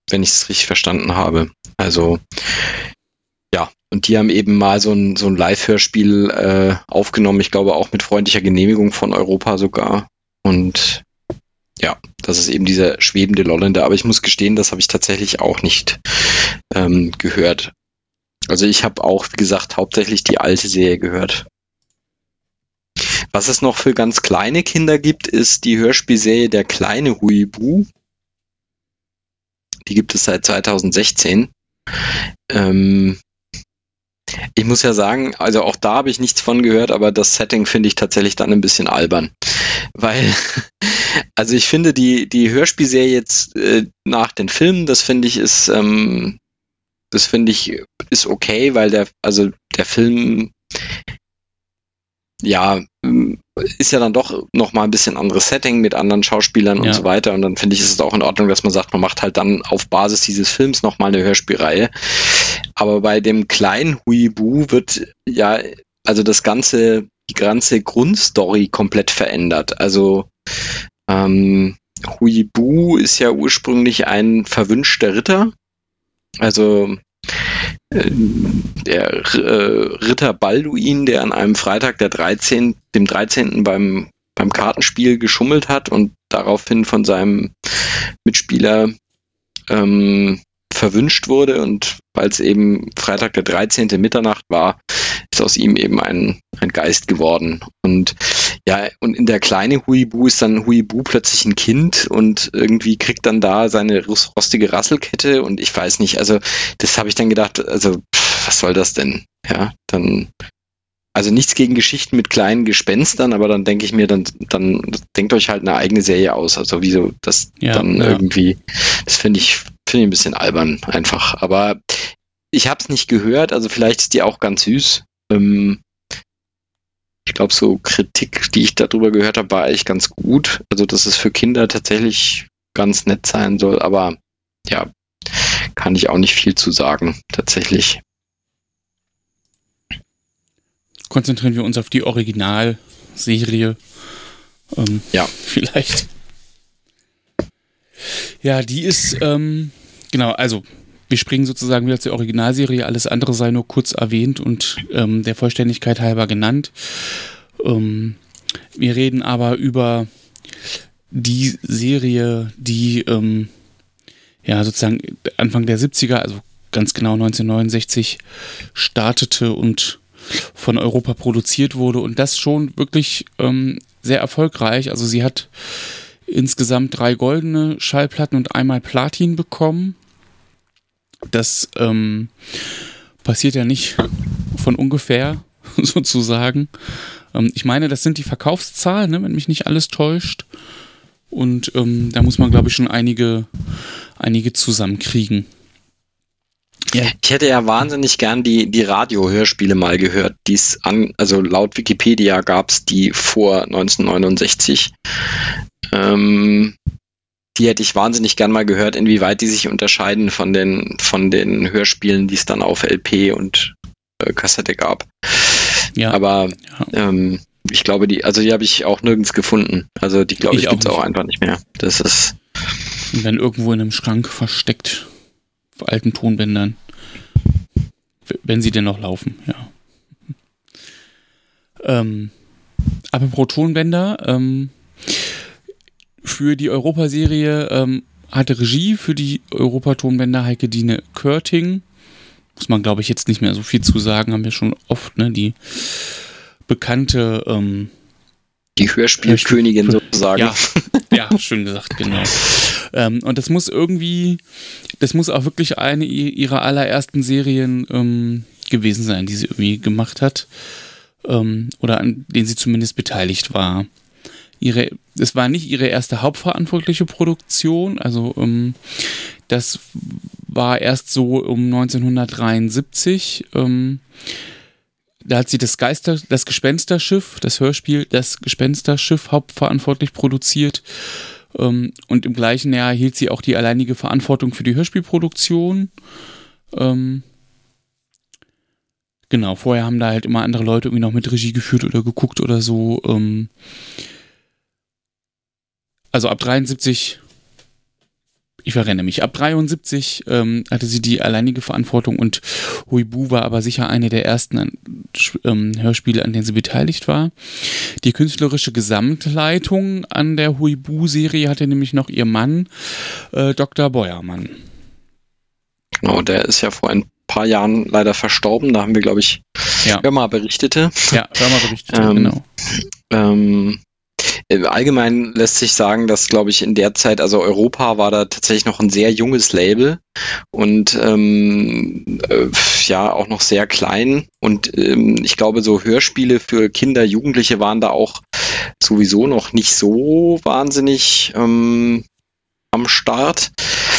wenn ich es richtig verstanden habe. Also ja, und die haben eben mal so ein, so ein Live-Hörspiel äh, aufgenommen, ich glaube auch mit freundlicher Genehmigung von Europa sogar. Und ja, das ist eben dieser schwebende Lolländer. Aber ich muss gestehen, das habe ich tatsächlich auch nicht ähm, gehört. Also ich habe auch, wie gesagt, hauptsächlich die alte Serie gehört. Was es noch für ganz kleine Kinder gibt, ist die Hörspielserie Der kleine Huibu. Die gibt es seit 2016. Ähm, ich muss ja sagen, also auch da habe ich nichts von gehört, aber das Setting finde ich tatsächlich dann ein bisschen albern. Weil, also ich finde die, die Hörspielserie jetzt äh, nach den Filmen, das finde ich ist, ähm, das finde ich ist okay, weil der, also der Film ja, ist ja dann doch nochmal ein bisschen anderes Setting mit anderen Schauspielern ja. und so weiter. Und dann finde ich, ist es auch in Ordnung, dass man sagt, man macht halt dann auf Basis dieses Films nochmal eine Hörspielreihe. Aber bei dem kleinen Huibu wird ja, also das ganze, die ganze Grundstory komplett verändert. Also, ähm, Huibu ist ja ursprünglich ein verwünschter Ritter. Also der äh, Ritter Balduin, der an einem Freitag, der 13., dem 13. beim, beim Kartenspiel geschummelt hat und daraufhin von seinem Mitspieler ähm, verwünscht wurde und weil es eben Freitag der 13. Mitternacht war, ist aus ihm eben ein, ein Geist geworden. Und ja, und in der kleine Huibu ist dann Huibu plötzlich ein Kind und irgendwie kriegt dann da seine rostige Rasselkette und ich weiß nicht, also das habe ich dann gedacht, also pff, was soll das denn? Ja, dann also nichts gegen Geschichten mit kleinen Gespenstern, aber dann denke ich mir, dann, dann denkt euch halt eine eigene Serie aus. Also wieso das ja, dann ja. irgendwie, das finde ich, finde ich ein bisschen albern einfach. Aber ich habe es nicht gehört, also vielleicht ist die auch ganz süß. Ähm, ich glaube, so Kritik, die ich darüber gehört habe, war eigentlich ganz gut. Also, dass es für Kinder tatsächlich ganz nett sein soll, aber ja, kann ich auch nicht viel zu sagen, tatsächlich. Konzentrieren wir uns auf die Originalserie. Ähm, ja. Vielleicht. Ja, die ist, ähm, genau, also wir springen sozusagen wieder zur Originalserie, alles andere sei nur kurz erwähnt und ähm, der Vollständigkeit halber genannt. Ähm, wir reden aber über die Serie, die ähm, ja sozusagen Anfang der 70er, also ganz genau 1969, startete und von Europa produziert wurde und das schon wirklich ähm, sehr erfolgreich. Also sie hat insgesamt drei goldene Schallplatten und einmal Platin bekommen. Das ähm, passiert ja nicht von ungefähr, sozusagen. Ähm, ich meine, das sind die Verkaufszahlen, ne, wenn mich nicht alles täuscht. Und ähm, da muss man, glaube ich, schon einige, einige zusammenkriegen. Ja. Ich hätte ja wahnsinnig gern die, die Radio-Hörspiele mal gehört. Die's an, also laut Wikipedia gab es die vor 1969. Ähm, die hätte ich wahnsinnig gern mal gehört, inwieweit die sich unterscheiden von den, von den Hörspielen, die es dann auf LP und äh, Kassette gab. Ja. Aber ja. Ähm, ich glaube, die, also die habe ich auch nirgends gefunden. Also die, glaube ich, ich gibt es auch einfach nicht mehr. Das ist. Und dann irgendwo in einem Schrank versteckt. Auf alten Tonbändern. Wenn sie denn noch laufen, ja. Ähm, apropos Tonbänder, ähm, für die Europaserie ähm, hatte Regie für die Europatonbänder Heike Dine Körting. Muss man, glaube ich, jetzt nicht mehr so viel zu sagen, haben wir schon oft, ne? Die bekannte ähm, die Hörspielkönigin Hörspiel sozusagen. Ja, ja, schön gesagt, genau. Ähm, und das muss irgendwie, das muss auch wirklich eine ihrer allerersten Serien ähm, gewesen sein, die sie irgendwie gemacht hat. Ähm, oder an denen sie zumindest beteiligt war ihre, es war nicht ihre erste hauptverantwortliche Produktion, also ähm, das war erst so um 1973. Ähm, da hat sie das Geister, das Gespensterschiff, das Hörspiel, das Gespensterschiff hauptverantwortlich produziert. Ähm, und im gleichen Jahr hielt sie auch die alleinige Verantwortung für die Hörspielproduktion. Ähm, genau, vorher haben da halt immer andere Leute irgendwie noch mit Regie geführt oder geguckt oder so. Ähm, also ab 73, ich verrenne mich, ab 73 ähm, hatte sie die alleinige Verantwortung und Huibu war aber sicher eine der ersten ähm, Hörspiele, an denen sie beteiligt war. Die künstlerische Gesamtleitung an der Huibu-Serie hatte nämlich noch ihr Mann, äh, Dr. Beuermann. Genau, der ist ja vor ein paar Jahren leider verstorben. Da haben wir, glaube ich, ja. Hörmer berichtete. Ja, Hörmer berichtete, ähm, genau. Ähm, Allgemein lässt sich sagen, dass, glaube ich, in der Zeit, also Europa war da tatsächlich noch ein sehr junges Label und ähm, äh, ja, auch noch sehr klein. Und ähm, ich glaube, so Hörspiele für Kinder, Jugendliche waren da auch sowieso noch nicht so wahnsinnig ähm, am Start.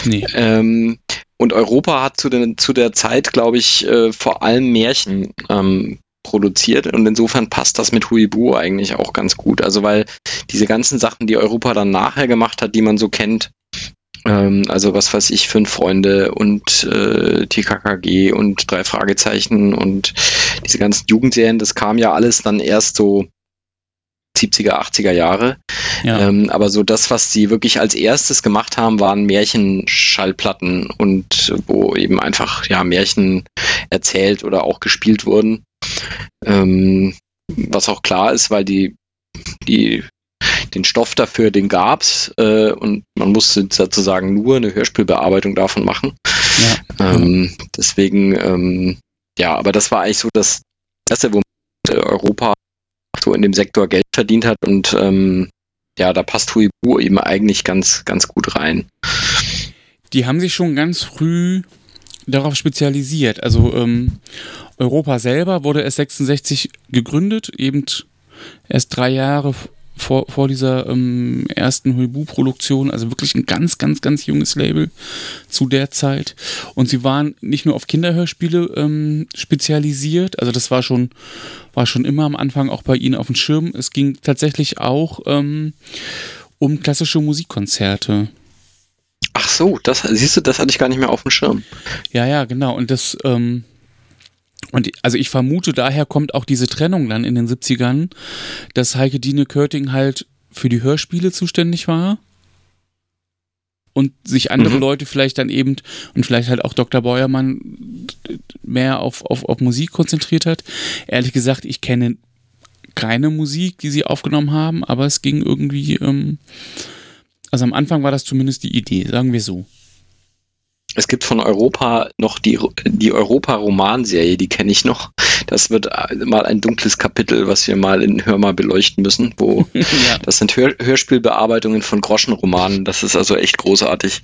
Nee. Ähm, und Europa hat zu, den, zu der Zeit, glaube ich, äh, vor allem Märchen ähm, produziert und insofern passt das mit Huibu eigentlich auch ganz gut. Also weil diese ganzen Sachen, die Europa dann nachher gemacht hat, die man so kennt, ähm, also was weiß ich, Fünf Freunde und äh, TKKG und drei Fragezeichen und diese ganzen Jugendserien, das kam ja alles dann erst so 70er, 80er Jahre. Ja. Ähm, aber so das, was sie wirklich als erstes gemacht haben, waren Märchenschallplatten und wo eben einfach ja Märchen erzählt oder auch gespielt wurden. Ähm, was auch klar ist, weil die, die den Stoff dafür, den gab's äh, und man musste sozusagen nur eine Hörspielbearbeitung davon machen. Ja. Ähm, deswegen, ähm, ja, aber das war eigentlich so das erste, wo Europa so in dem Sektor Geld verdient hat und ähm, ja, da passt Huibu eben eigentlich ganz, ganz gut rein. Die haben sich schon ganz früh darauf spezialisiert. Also ähm, Europa selber wurde erst 66 gegründet, eben erst drei Jahre vor, vor dieser ähm, ersten Huibu-Produktion, also wirklich ein ganz, ganz, ganz junges Label zu der Zeit. Und sie waren nicht nur auf Kinderhörspiele ähm, spezialisiert, also das war schon, war schon immer am Anfang auch bei ihnen auf dem Schirm. Es ging tatsächlich auch ähm, um klassische Musikkonzerte. Ach so, das siehst du, das hatte ich gar nicht mehr auf dem Schirm. Ja, ja, genau. Und das, ähm, und also ich vermute, daher kommt auch diese Trennung dann in den 70ern, dass Heike Dine Körting halt für die Hörspiele zuständig war und sich andere mhm. Leute vielleicht dann eben und vielleicht halt auch Dr. Beuermann mehr auf, auf, auf Musik konzentriert hat. Ehrlich gesagt, ich kenne keine Musik, die sie aufgenommen haben, aber es ging irgendwie, ähm, also am Anfang war das zumindest die Idee, sagen wir so. Es gibt von Europa noch die, die Europa-Romanserie, die kenne ich noch. Das wird mal ein dunkles Kapitel, was wir mal in Hör mal beleuchten müssen, wo ja. das sind Hör Hörspielbearbeitungen von Groschenromanen. Das ist also echt großartig.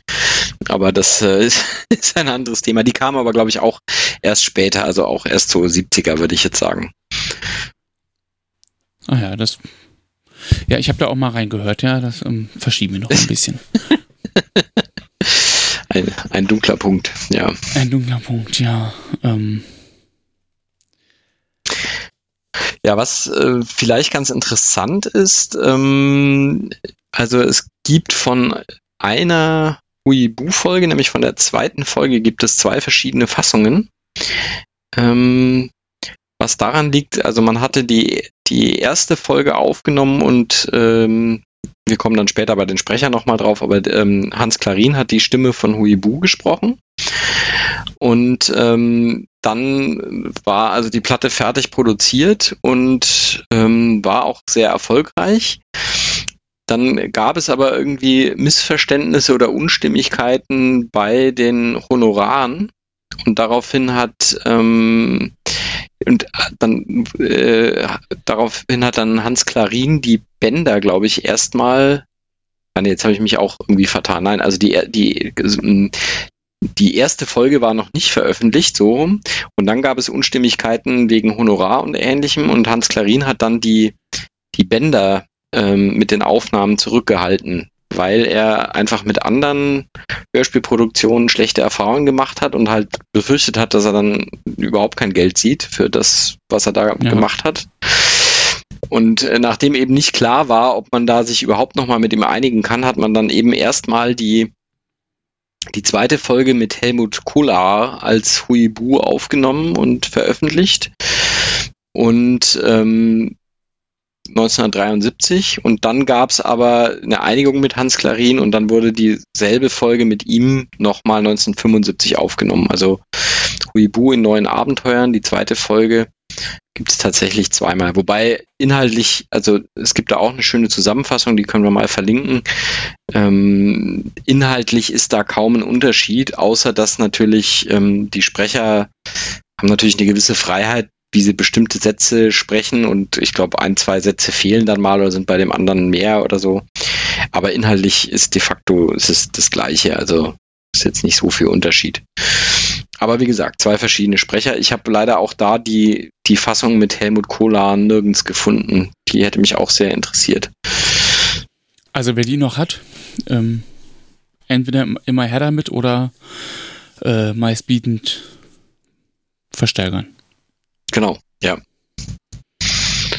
Aber das äh, ist, ist ein anderes Thema. Die kamen aber, glaube ich, auch erst später, also auch erst so 70er, würde ich jetzt sagen. Ah ja, das. Ja, ich habe da auch mal reingehört, ja, das ähm, verschieben wir noch ein bisschen. ein, ein dunkler Punkt, ja. Ein dunkler Punkt, ja. Ähm. Ja, was äh, vielleicht ganz interessant ist, ähm, also es gibt von einer Huibu-Folge, nämlich von der zweiten Folge, gibt es zwei verschiedene Fassungen. Ähm, was daran liegt, also man hatte die, die erste Folge aufgenommen und ähm, wir kommen dann später bei den Sprechern nochmal drauf, aber ähm, Hans Klarin hat die Stimme von Huibu gesprochen. Und ähm, dann war also die Platte fertig produziert und ähm, war auch sehr erfolgreich. Dann gab es aber irgendwie Missverständnisse oder Unstimmigkeiten bei den Honoraren. Und daraufhin hat ähm, und dann äh, daraufhin hat dann Hans Klarin die Bänder, glaube ich, erstmal. Ah, nee, jetzt habe ich mich auch irgendwie vertan. Nein, also die, die, die erste Folge war noch nicht veröffentlicht, so rum. Und dann gab es Unstimmigkeiten wegen Honorar und ähnlichem. Und Hans Klarin hat dann die, die Bänder ähm, mit den Aufnahmen zurückgehalten weil er einfach mit anderen Hörspielproduktionen schlechte Erfahrungen gemacht hat und halt befürchtet hat, dass er dann überhaupt kein Geld sieht für das, was er da ja. gemacht hat. Und äh, nachdem eben nicht klar war, ob man da sich überhaupt nochmal mit ihm einigen kann, hat man dann eben erstmal die, die zweite Folge mit Helmut Kohler als Huibu aufgenommen und veröffentlicht. Und ähm, 1973 und dann gab es aber eine Einigung mit Hans Klarin und dann wurde dieselbe Folge mit ihm nochmal 1975 aufgenommen. Also Huibu in neuen Abenteuern, die zweite Folge gibt es tatsächlich zweimal. Wobei inhaltlich, also es gibt da auch eine schöne Zusammenfassung, die können wir mal verlinken. Ähm, inhaltlich ist da kaum ein Unterschied, außer dass natürlich ähm, die Sprecher haben natürlich eine gewisse Freiheit, wie sie bestimmte Sätze sprechen und ich glaube, ein, zwei Sätze fehlen dann mal oder sind bei dem anderen mehr oder so. Aber inhaltlich ist de facto ist es das Gleiche, also ist jetzt nicht so viel Unterschied. Aber wie gesagt, zwei verschiedene Sprecher. Ich habe leider auch da die, die Fassung mit Helmut Kohler nirgends gefunden. Die hätte mich auch sehr interessiert. Also wer die noch hat, ähm, entweder immer her damit oder äh, meistbietend versteigern. Genau, ja.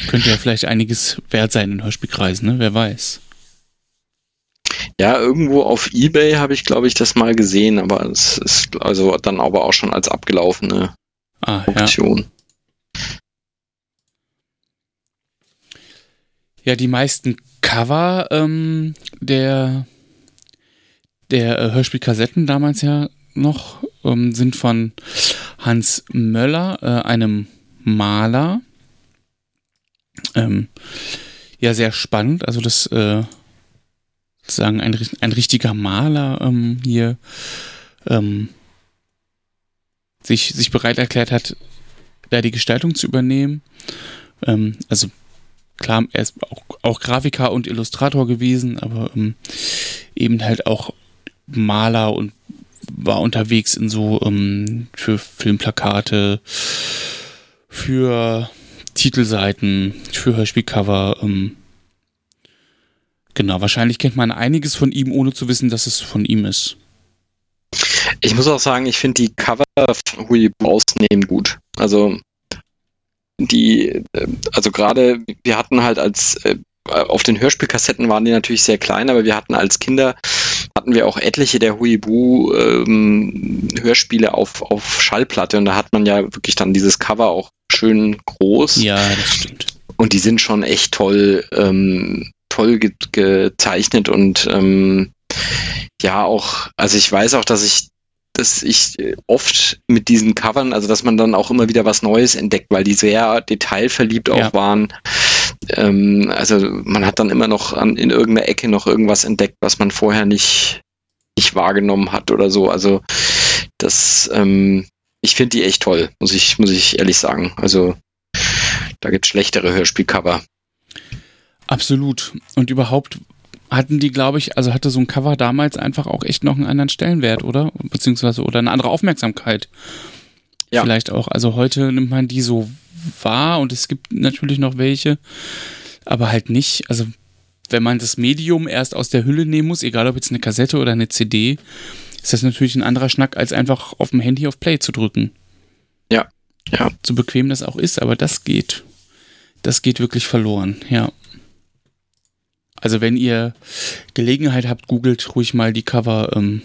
Könnte ja vielleicht einiges wert sein in Hörspielkreisen, ne? Wer weiß. Ja, irgendwo auf Ebay habe ich, glaube ich, das mal gesehen, aber es ist also dann aber auch schon als abgelaufene ah, Option. Ja. ja, die meisten Cover ähm, der, der äh, Hörspielkassetten damals ja noch ähm, sind von Hans Möller, äh, einem Maler. Ähm, ja, sehr spannend. Also das äh, sozusagen ein, ein richtiger Maler ähm, hier ähm, sich, sich bereit erklärt hat, da die Gestaltung zu übernehmen. Ähm, also klar, er ist auch, auch, Grafiker und Illustrator gewesen, aber ähm, eben halt auch Maler und war unterwegs in so ähm, für Filmplakate, für Titelseiten, für Hörspielcover, ähm, Genau, wahrscheinlich kennt man einiges von ihm, ohne zu wissen, dass es von ihm ist. Ich muss auch sagen, ich finde die Cover von Huibu ausnehmend gut. Also die, äh, also gerade, wir hatten halt als äh, auf den Hörspielkassetten waren die natürlich sehr klein, aber wir hatten als Kinder hatten wir auch etliche der Huibu ähm, Hörspiele auf, auf Schallplatte und da hat man ja wirklich dann dieses Cover auch schön groß. Ja, das stimmt. Und die sind schon echt toll, ähm, toll ge gezeichnet und ähm, ja auch, also ich weiß auch, dass ich dass ich oft mit diesen Covern, also dass man dann auch immer wieder was Neues entdeckt, weil die sehr detailverliebt auch ja. waren. Ähm, also man hat dann immer noch an, in irgendeiner Ecke noch irgendwas entdeckt, was man vorher nicht, nicht wahrgenommen hat oder so. Also das, ähm, ich finde die echt toll, muss ich, muss ich ehrlich sagen. Also da gibt es schlechtere Hörspielcover. Absolut. Und überhaupt hatten die, glaube ich, also hatte so ein Cover damals einfach auch echt noch einen anderen Stellenwert, oder? Beziehungsweise oder eine andere Aufmerksamkeit. Ja. Vielleicht auch. Also heute nimmt man die so wahr und es gibt natürlich noch welche, aber halt nicht. Also wenn man das Medium erst aus der Hülle nehmen muss, egal ob jetzt eine Kassette oder eine CD, ist das natürlich ein anderer Schnack, als einfach auf dem Handy auf Play zu drücken. Ja, ja. So bequem das auch ist, aber das geht. Das geht wirklich verloren, ja. Also wenn ihr Gelegenheit habt, googelt ruhig mal die Cover, ähm,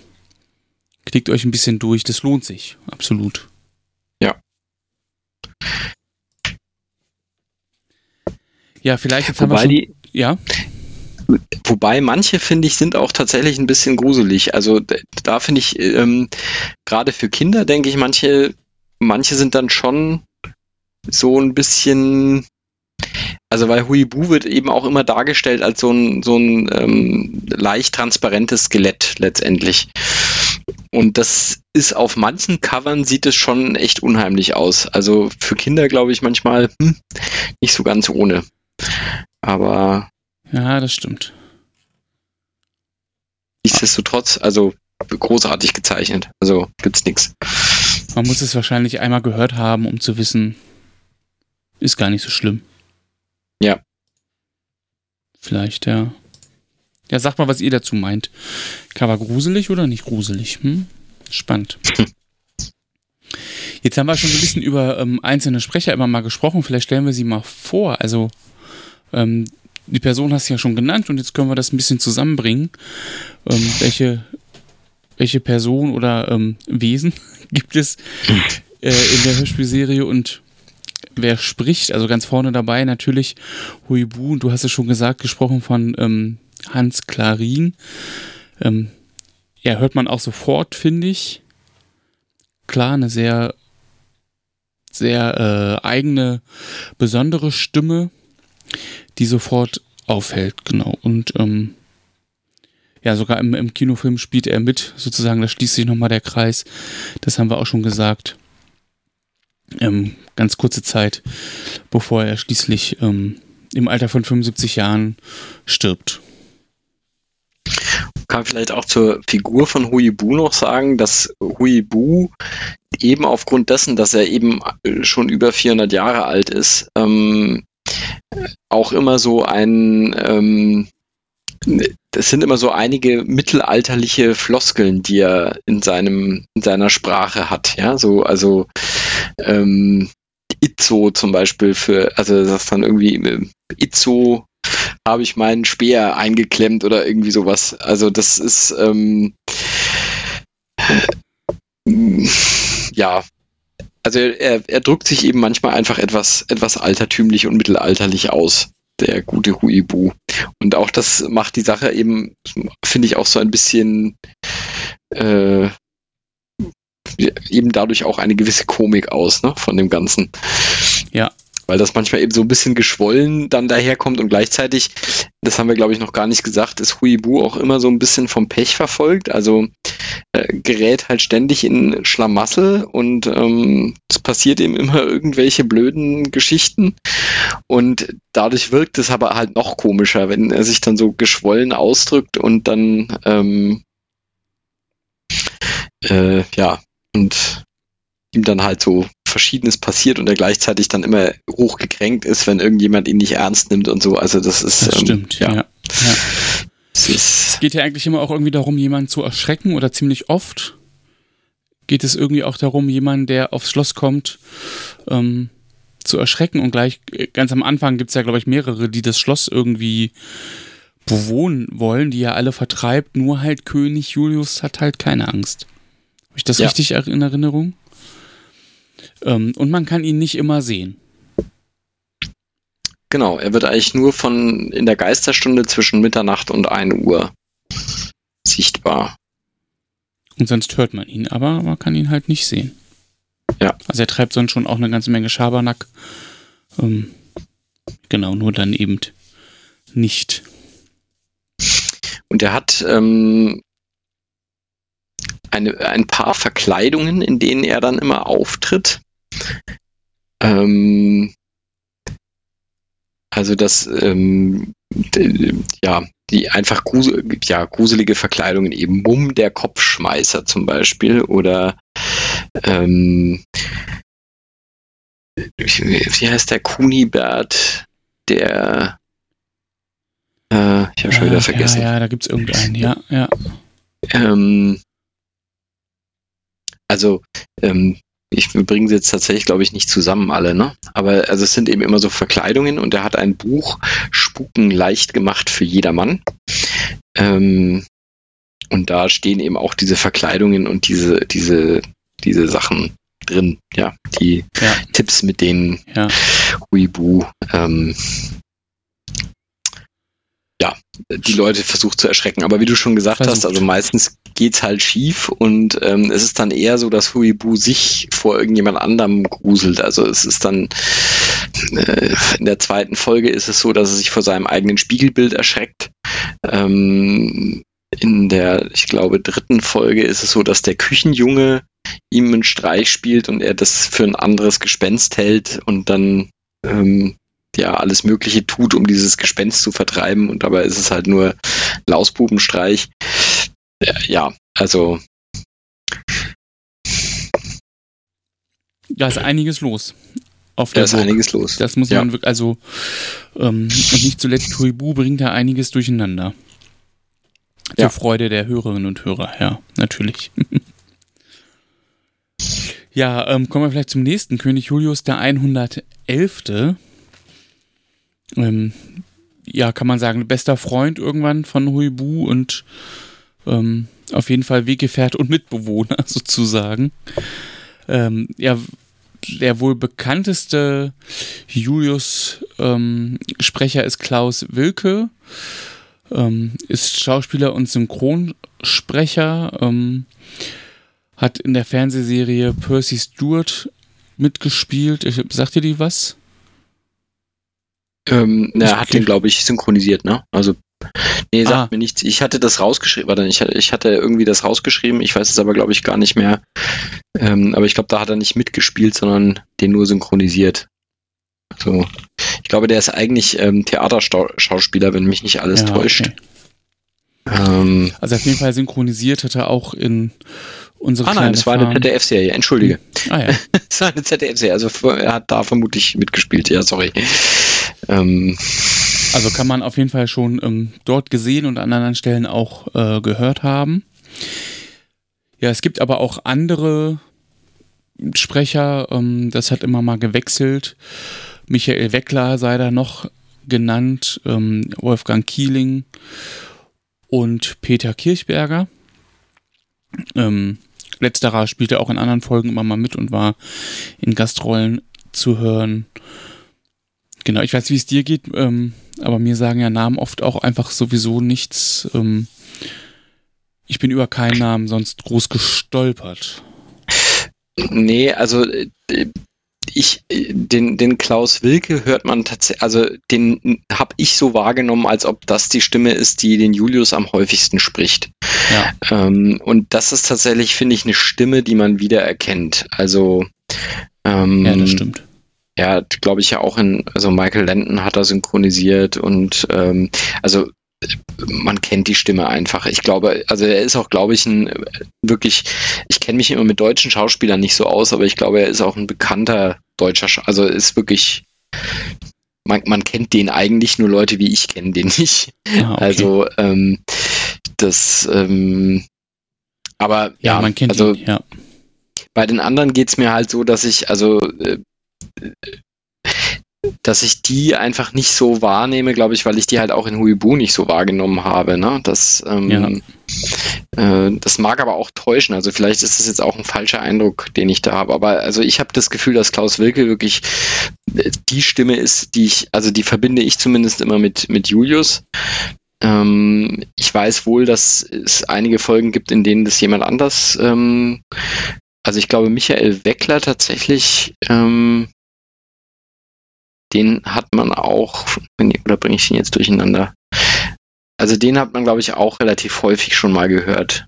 klickt euch ein bisschen durch, das lohnt sich, absolut. Ja. Ja, vielleicht jetzt Wobei haben wir schon, die, ja. Wobei manche, finde ich, sind auch tatsächlich ein bisschen gruselig. Also da finde ich, ähm, gerade für Kinder, denke ich, manche, manche sind dann schon so ein bisschen also weil Huibu wird eben auch immer dargestellt als so ein, so ein ähm, leicht transparentes Skelett letztendlich. Und das ist auf manchen Covern sieht es schon echt unheimlich aus. Also für Kinder glaube ich manchmal hm, nicht so ganz ohne. Aber. Ja, das stimmt. Nichtsdestotrotz, also großartig gezeichnet. Also gibt's nichts. Man muss es wahrscheinlich einmal gehört haben, um zu wissen, ist gar nicht so schlimm. Ja. Vielleicht, ja. Ja, sag mal, was ihr dazu meint. Cover gruselig oder nicht gruselig? Hm? Spannend. Jetzt haben wir schon so ein bisschen über ähm, einzelne Sprecher immer mal gesprochen. Vielleicht stellen wir sie mal vor. Also, ähm, die Person hast du ja schon genannt und jetzt können wir das ein bisschen zusammenbringen. Ähm, welche, welche Person oder ähm, Wesen gibt es äh, in der Hörspielserie und wer spricht, also ganz vorne dabei natürlich Huibu, du hast es schon gesagt, gesprochen von ähm, Hans Klarin. Ähm, ja, hört man auch sofort, finde ich. Klar, eine sehr, sehr äh, eigene, besondere Stimme, die sofort auffällt, genau. Und ähm, ja, sogar im, im Kinofilm spielt er mit, sozusagen, da schließt sich nochmal der Kreis. Das haben wir auch schon gesagt ähm, ganz kurze Zeit, bevor er schließlich ähm, im Alter von 75 Jahren stirbt. Kann vielleicht auch zur Figur von Huibu noch sagen, dass Huibu eben aufgrund dessen, dass er eben schon über 400 Jahre alt ist, ähm, auch immer so ein ähm, das sind immer so einige mittelalterliche Floskeln, die er in seinem in seiner Sprache hat, ja, so also ähm, Itzo zum Beispiel für, also das dann irgendwie äh, Itzo habe ich meinen Speer eingeklemmt oder irgendwie sowas. Also das ist ähm, äh, ja, also er, er drückt sich eben manchmal einfach etwas, etwas altertümlich und mittelalterlich aus, der gute Huibu. Und auch das macht die Sache eben, finde ich, auch so ein bisschen äh, eben dadurch auch eine gewisse Komik aus, ne, von dem Ganzen. Ja. Weil das manchmal eben so ein bisschen geschwollen dann daherkommt und gleichzeitig, das haben wir glaube ich noch gar nicht gesagt, ist Huibu auch immer so ein bisschen vom Pech verfolgt. Also äh, gerät halt ständig in Schlamassel und ähm, es passiert ihm immer irgendwelche blöden Geschichten und dadurch wirkt es aber halt noch komischer, wenn er sich dann so geschwollen ausdrückt und dann ähm, äh, ja, und ihm dann halt so Verschiedenes passiert und er gleichzeitig dann immer hochgekränkt ist, wenn irgendjemand ihn nicht ernst nimmt und so. Also das ist das ähm, stimmt, ja. ja. Es, es geht ja eigentlich immer auch irgendwie darum, jemanden zu erschrecken oder ziemlich oft geht es irgendwie auch darum, jemanden, der aufs Schloss kommt, ähm, zu erschrecken. Und gleich äh, ganz am Anfang gibt es ja, glaube ich, mehrere, die das Schloss irgendwie bewohnen wollen, die ja alle vertreibt. Nur halt König Julius hat halt keine Angst. Habe ich das ja. richtig in Erinnerung? Ähm, und man kann ihn nicht immer sehen. Genau, er wird eigentlich nur von in der Geisterstunde zwischen Mitternacht und 1 Uhr sichtbar. Und sonst hört man ihn, aber man kann ihn halt nicht sehen. Ja. Also er treibt sonst schon auch eine ganze Menge Schabernack. Ähm, genau, nur dann eben nicht. Und er hat ähm, eine, ein paar Verkleidungen, in denen er dann immer auftritt. Ähm, also das, ähm, ja, die einfach grusel, ja, gruselige Verkleidungen, eben Mumm der Kopfschmeißer zum Beispiel oder ähm, wie heißt der Kunibert, der äh, ich habe schon wieder vergessen. Ja, ja, da gibt es irgendeinen, ja, ja. Ähm, also, ähm, ich bringe sie jetzt tatsächlich, glaube ich, nicht zusammen alle, ne? Aber also es sind eben immer so Verkleidungen und er hat ein Buch Spuken leicht gemacht für jedermann. Ähm, und da stehen eben auch diese Verkleidungen und diese, diese, diese Sachen drin, ja, die ja. Tipps, mit denen ja. Huibu ähm, die Leute versucht zu erschrecken. Aber wie du schon gesagt versucht. hast, also meistens geht's halt schief und ähm, es ist dann eher so, dass Huibu sich vor irgendjemand anderem gruselt. Also es ist dann äh, in der zweiten Folge ist es so, dass er sich vor seinem eigenen Spiegelbild erschreckt. Ähm, in der, ich glaube, dritten Folge ist es so, dass der Küchenjunge ihm einen Streich spielt und er das für ein anderes Gespenst hält und dann ähm, ja alles Mögliche tut, um dieses Gespenst zu vertreiben und dabei ist es halt nur Lausbubenstreich. Ja, also. Da ist einiges los. Auf der da ist Burg. einiges los. Das muss man wirklich, also, ähm, und nicht zuletzt Huibu bringt da einiges durcheinander. Zur ja. Freude der Hörerinnen und Hörer, ja, natürlich. ja, ähm, kommen wir vielleicht zum nächsten. König Julius der 111 ähm, ja, kann man sagen, bester Freund irgendwann von Huibu und ähm, auf jeden Fall Weggefährt und Mitbewohner sozusagen. Ähm, ja, der wohl bekannteste Julius-Sprecher ähm, ist Klaus Wilke, ähm, ist Schauspieler und Synchronsprecher, ähm, hat in der Fernsehserie Percy Stewart mitgespielt. Ich, sagt ihr die was? Ähm, er hat den, glaube ich, synchronisiert, ne? Also, nee, sagt ah. mir nichts. Ich hatte das rausgeschrieben, warte, ich, ich hatte irgendwie das rausgeschrieben, ich weiß es aber, glaube ich, gar nicht mehr. Ähm, aber ich glaube, da hat er nicht mitgespielt, sondern den nur synchronisiert. Also, ich glaube, der ist eigentlich ähm, Theaterschauspieler, wenn mich nicht alles ja, täuscht. Okay. Ähm, also auf jeden Fall synchronisiert hat er auch in unsere Ah nein, das war eine ZDF-Serie, entschuldige. Ah ja. das war eine ZDF-Serie, also er hat da vermutlich mitgespielt, ja, sorry. Ähm, also kann man auf jeden Fall schon ähm, dort gesehen und an anderen Stellen auch äh, gehört haben. Ja, es gibt aber auch andere Sprecher, ähm, das hat immer mal gewechselt. Michael Weckler sei da noch genannt, ähm, Wolfgang Kieling und Peter Kirchberger. Ähm, letzterer spielte auch in anderen Folgen immer mal mit und war in Gastrollen zu hören. Genau, ich weiß, wie es dir geht, ähm, aber mir sagen ja Namen oft auch einfach sowieso nichts. Ähm, ich bin über keinen Namen sonst groß gestolpert. Nee, also äh, ich, den, den Klaus Wilke hört man tatsächlich, also den habe ich so wahrgenommen, als ob das die Stimme ist, die den Julius am häufigsten spricht. Ja. Ähm, und das ist tatsächlich, finde ich, eine Stimme, die man wieder erkennt. Also ähm, ja, das stimmt ja, glaube ich ja auch in, also Michael Landon hat er synchronisiert und ähm, also man kennt die Stimme einfach. Ich glaube, also er ist auch, glaube ich, ein wirklich, ich kenne mich immer mit deutschen Schauspielern nicht so aus, aber ich glaube, er ist auch ein bekannter deutscher, also ist wirklich, man, man kennt den eigentlich, nur Leute wie ich kennen den nicht. Ah, okay. Also ähm, das, ähm, aber ja, ja, man kennt also ihn, ja. bei den anderen geht's mir halt so, dass ich, also äh, dass ich die einfach nicht so wahrnehme, glaube ich, weil ich die halt auch in Huibu nicht so wahrgenommen habe. Ne? Das, ähm, äh, das mag aber auch täuschen. Also vielleicht ist das jetzt auch ein falscher Eindruck, den ich da habe. Aber also ich habe das Gefühl, dass Klaus Wilke wirklich äh, die Stimme ist, die ich, also die verbinde ich zumindest immer mit, mit Julius. Ähm, ich weiß wohl, dass es einige Folgen gibt, in denen das jemand anders, ähm, also ich glaube Michael Weckler tatsächlich, ähm, den hat man auch, oder bringe ich ihn jetzt durcheinander? Also den hat man, glaube ich, auch relativ häufig schon mal gehört.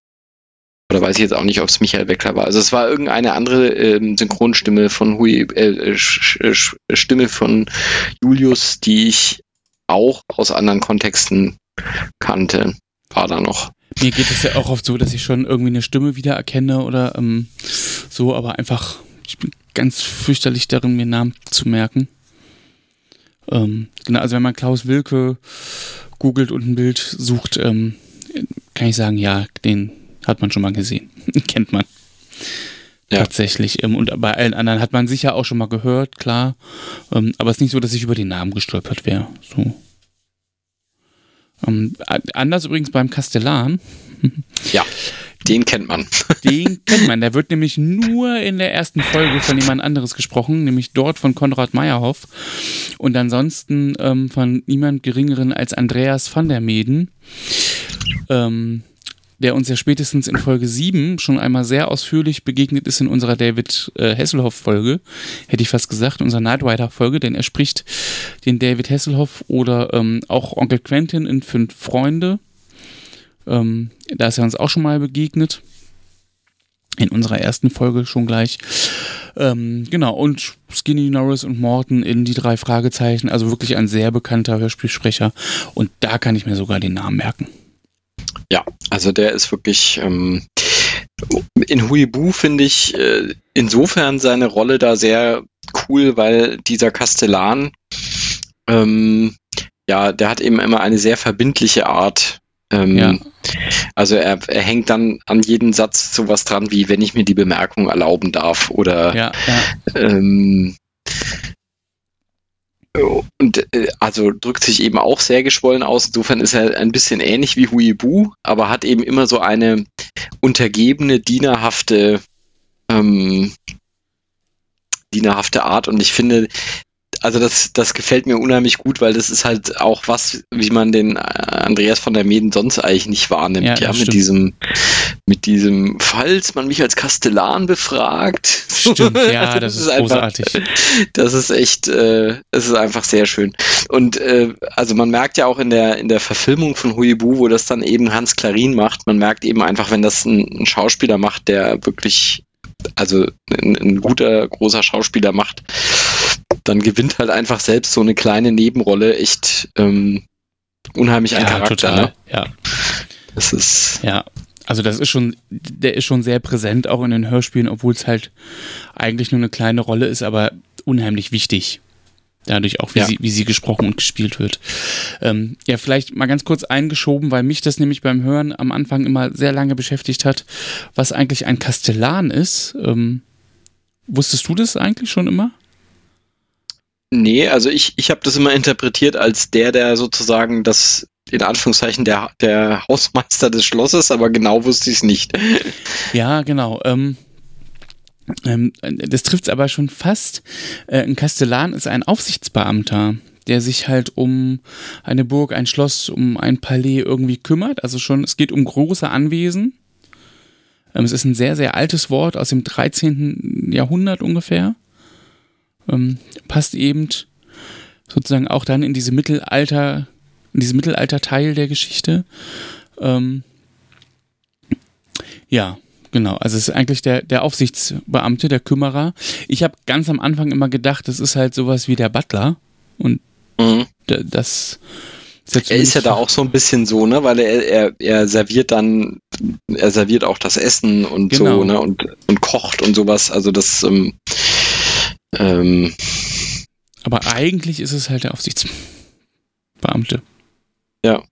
Oder weiß ich jetzt auch nicht, ob es Michael Weckler war. Also es war irgendeine andere ähm, Synchronstimme von Hui, äh, Stimme von Julius, die ich auch aus anderen Kontexten kannte. War da noch. Mir geht es ja auch oft so, dass ich schon irgendwie eine Stimme wiedererkenne oder ähm, so, aber einfach, ich bin ganz fürchterlich darin, mir Namen zu merken. Ähm, genau, also wenn man Klaus Wilke googelt und ein Bild sucht, ähm, kann ich sagen, ja, den hat man schon mal gesehen. Kennt man. Ja. Tatsächlich. Ähm, und bei allen anderen hat man sicher auch schon mal gehört, klar. Ähm, aber es ist nicht so, dass ich über den Namen gestolpert wäre. So. Ähm, anders übrigens beim Kastellan. Ja. Den kennt man. Den kennt man. Der wird nämlich nur in der ersten Folge von jemand anderes gesprochen, nämlich dort von Konrad Meyerhoff und ansonsten ähm, von niemand Geringeren als Andreas van der Meden, ähm, der uns ja spätestens in Folge 7 schon einmal sehr ausführlich begegnet ist in unserer David äh, Hasselhoff-Folge, hätte ich fast gesagt, unserer Nightrider-Folge, denn er spricht den David Hasselhoff oder ähm, auch Onkel Quentin in Fünf Freunde ähm, da ist er uns auch schon mal begegnet. In unserer ersten Folge schon gleich. Ähm, genau, und Skinny Norris und Morton in die drei Fragezeichen. Also wirklich ein sehr bekannter Hörspielsprecher. Und da kann ich mir sogar den Namen merken. Ja, also der ist wirklich. Ähm, in Huibu finde ich äh, insofern seine Rolle da sehr cool, weil dieser Kastellan, ähm, ja, der hat eben immer eine sehr verbindliche Art, ähm, ja. Also er, er, hängt dann an jeden Satz sowas dran, wie wenn ich mir die Bemerkung erlauben darf oder ja, ja. Und äh, also drückt sich eben auch sehr geschwollen aus. Insofern ist er ein bisschen ähnlich wie Huibu, aber hat eben immer so eine untergebene, dienerhafte ähm, dienerhafte Art und ich finde, also das, das gefällt mir unheimlich gut, weil das ist halt auch was, wie man den äh, Andreas von der Meden sonst eigentlich nicht wahrnimmt, ja, ja mit stimmt. diesem, mit diesem, falls man mich als Kastellan befragt. Stimmt, ja, das, das ist, großartig. Einfach, das ist echt, äh, das ist einfach sehr schön. Und äh, also man merkt ja auch in der, in der Verfilmung von Huibu, wo das dann eben Hans Klarin macht, man merkt eben einfach, wenn das ein, ein Schauspieler macht, der wirklich also ein, ein, guter, großer Schauspieler macht, dann gewinnt halt einfach selbst so eine kleine Nebenrolle echt ähm, unheimlich ein ja, Charakter. Total, ne? Ja. Das ist. Ja, also das ist schon, der ist schon sehr präsent auch in den Hörspielen, obwohl es halt eigentlich nur eine kleine Rolle ist, aber unheimlich wichtig. Dadurch auch, wie, ja. sie, wie sie gesprochen und gespielt wird. Ähm, ja, vielleicht mal ganz kurz eingeschoben, weil mich das nämlich beim Hören am Anfang immer sehr lange beschäftigt hat, was eigentlich ein Kastellan ist. Ähm, wusstest du das eigentlich schon immer? Nee, also ich, ich habe das immer interpretiert als der, der sozusagen das, in Anführungszeichen, der, der Hausmeister des Schlosses, aber genau wusste ich es nicht. Ja, genau. Ähm, ähm, das trifft es aber schon fast. Äh, ein Kastellan ist ein Aufsichtsbeamter, der sich halt um eine Burg, ein Schloss, um ein Palais irgendwie kümmert. Also schon, es geht um große Anwesen. Ähm, es ist ein sehr, sehr altes Wort aus dem 13. Jahrhundert ungefähr ähm, passt eben sozusagen auch dann in diese Mittelalter, in diesen Mittelalter-Teil der Geschichte. Ähm, ja, genau. Also es ist eigentlich der, der Aufsichtsbeamte, der Kümmerer. Ich habe ganz am Anfang immer gedacht, das ist halt sowas wie der Butler. Und mhm. das er ist ja da auch so ein bisschen so, ne, weil er, er, er serviert dann, er serviert auch das Essen und genau. so, ne, und, und kocht und sowas. Also das, ähm, ähm, Aber eigentlich ist es halt der Aufsichtsbeamte. Ja.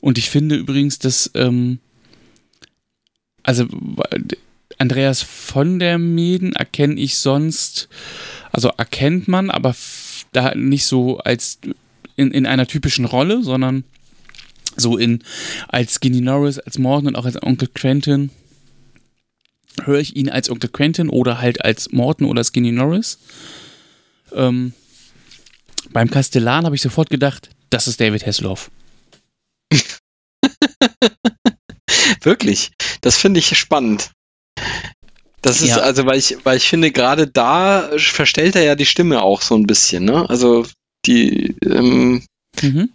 Und ich finde übrigens, dass, ähm, also Andreas von der Meden erkenne ich sonst, also erkennt man, aber da nicht so als in, in einer typischen Rolle, sondern so in als Skinny Norris, als Morton und auch als Onkel Quentin höre ich ihn als Onkel Quentin oder halt als Morton oder Skinny Norris. Ähm, beim Kastellan habe ich sofort gedacht, das ist David Hasselhoff. Wirklich, das finde ich spannend. Das ist ja. also, weil ich, weil ich finde, gerade da verstellt er ja die Stimme auch so ein bisschen, ne? Also die, ähm, mhm.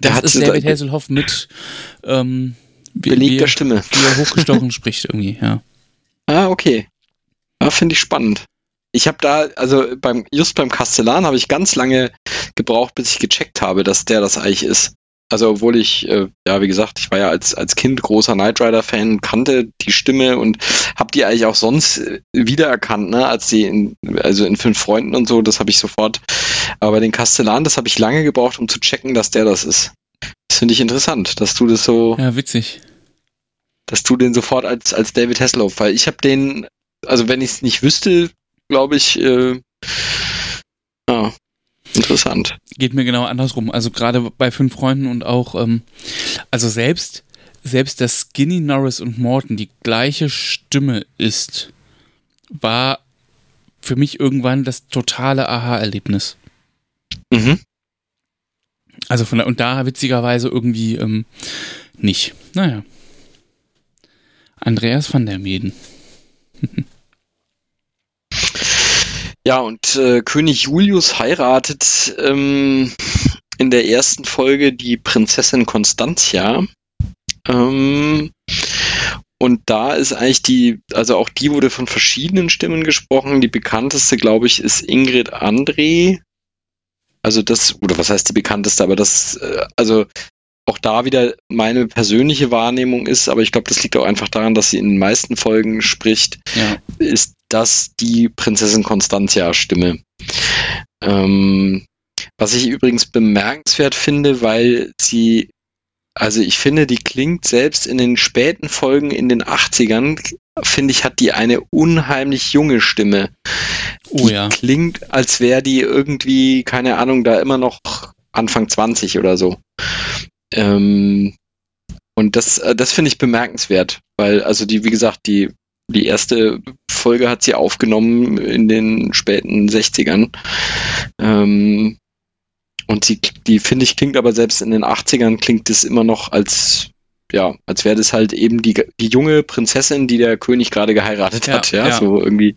Das ist David Hasselhoff mit ähm, belegter Stimme. Wie er hochgestochen spricht irgendwie, ja. Ah, okay. Ja, finde ich spannend. Ich habe da, also beim, just beim Kastellan habe ich ganz lange gebraucht, bis ich gecheckt habe, dass der das eigentlich ist. Also obwohl ich, äh, ja, wie gesagt, ich war ja als, als Kind großer Knight Rider-Fan, kannte die Stimme und habe die eigentlich auch sonst äh, wiedererkannt, ne, als die in, also in Fünf Freunden und so, das habe ich sofort. Aber den Kastellan, das habe ich lange gebraucht, um zu checken, dass der das ist. Das finde ich interessant, dass du das so. Ja, witzig. Dass du den sofort als, als David Hasselhoff, weil ich habe den, also wenn ich es nicht wüsste, glaube ich, äh, ja, Interessant. Geht mir genau andersrum. Also gerade bei fünf Freunden und auch, ähm, also selbst, selbst dass Skinny Norris und Morton die gleiche Stimme ist, war für mich irgendwann das totale Aha-Erlebnis. Mhm. Also von und da witzigerweise irgendwie ähm, nicht. Naja. Andreas van der Meden. Ja, und äh, König Julius heiratet ähm, in der ersten Folge die Prinzessin Constantia. Ähm, und da ist eigentlich die, also auch die wurde von verschiedenen Stimmen gesprochen. Die bekannteste, glaube ich, ist Ingrid André. Also das, oder was heißt die bekannteste, aber das, äh, also auch da wieder meine persönliche Wahrnehmung ist, aber ich glaube, das liegt auch einfach daran, dass sie in den meisten Folgen spricht, ja. ist das die Prinzessin Constantia-Stimme. Ähm, was ich übrigens bemerkenswert finde, weil sie, also ich finde, die klingt selbst in den späten Folgen in den 80ern, finde ich, hat die eine unheimlich junge Stimme. Oh ja. Klingt, als wäre die irgendwie, keine Ahnung, da immer noch Anfang 20 oder so. Ähm, und das, äh, das finde ich bemerkenswert, weil, also die, wie gesagt, die, die erste Folge hat sie aufgenommen in den späten 60ern. Ähm, und sie, die finde ich klingt aber selbst in den 80ern klingt es immer noch als, ja, als wäre das halt eben die, die junge Prinzessin, die der König gerade geheiratet ja, hat. Ja? ja, so irgendwie.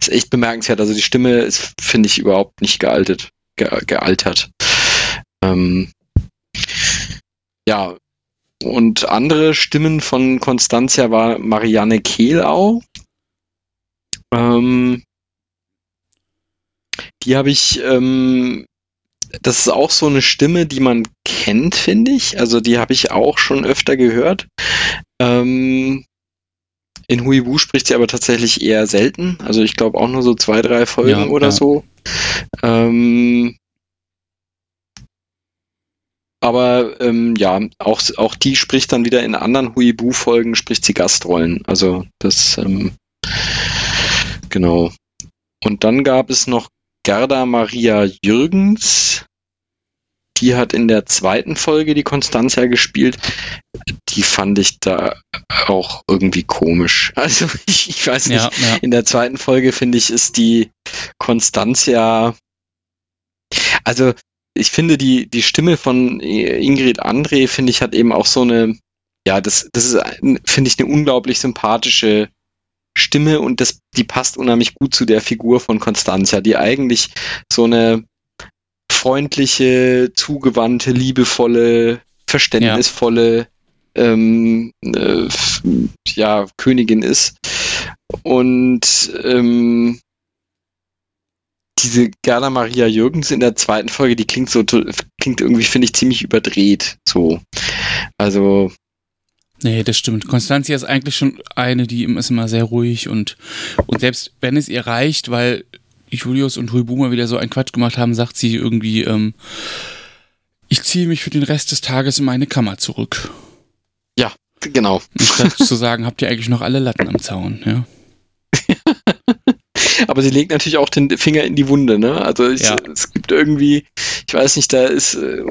Ist echt bemerkenswert. Also die Stimme ist, finde ich, überhaupt nicht gealtet, ge, gealtert. Ähm, ja, und andere Stimmen von Constantia war Marianne Kehlau. Ähm, die habe ich, ähm, das ist auch so eine Stimme, die man kennt, finde ich. Also die habe ich auch schon öfter gehört. Ähm, in Huibu spricht sie aber tatsächlich eher selten. Also ich glaube auch nur so zwei, drei Folgen ja, oder ja. so. Ähm, aber ähm, ja, auch, auch die spricht dann wieder in anderen Huibu-Folgen, spricht sie Gastrollen. Also das, ähm, genau. Und dann gab es noch Gerda Maria Jürgens. Die hat in der zweiten Folge die Constantia gespielt. Die fand ich da auch irgendwie komisch. Also ich, ich weiß nicht, ja, ja. in der zweiten Folge finde ich, ist die Constantia also ich finde die, die Stimme von Ingrid André, finde ich, hat eben auch so eine, ja, das, das ist, finde ich, eine unglaublich sympathische Stimme und das, die passt unheimlich gut zu der Figur von Constantia, die eigentlich so eine freundliche, zugewandte, liebevolle, verständnisvolle ja. ähm, äh, ja, Königin ist. Und ähm, diese Gerda Maria Jürgens in der zweiten Folge, die klingt so, klingt irgendwie, finde ich, ziemlich überdreht. So. Also. Nee, das stimmt. Konstanzia ist eigentlich schon eine, die ist immer sehr ruhig und, und selbst wenn es ihr reicht, weil Julius und Huibu mal wieder so einen Quatsch gemacht haben, sagt sie irgendwie, ähm, ich ziehe mich für den Rest des Tages in meine Kammer zurück. Ja, genau. Statt zu sagen, habt ihr eigentlich noch alle Latten am Zaun, ja. Aber sie legt natürlich auch den Finger in die Wunde, ne? Also ich, ja. es gibt irgendwie, ich weiß nicht, da ist, äh,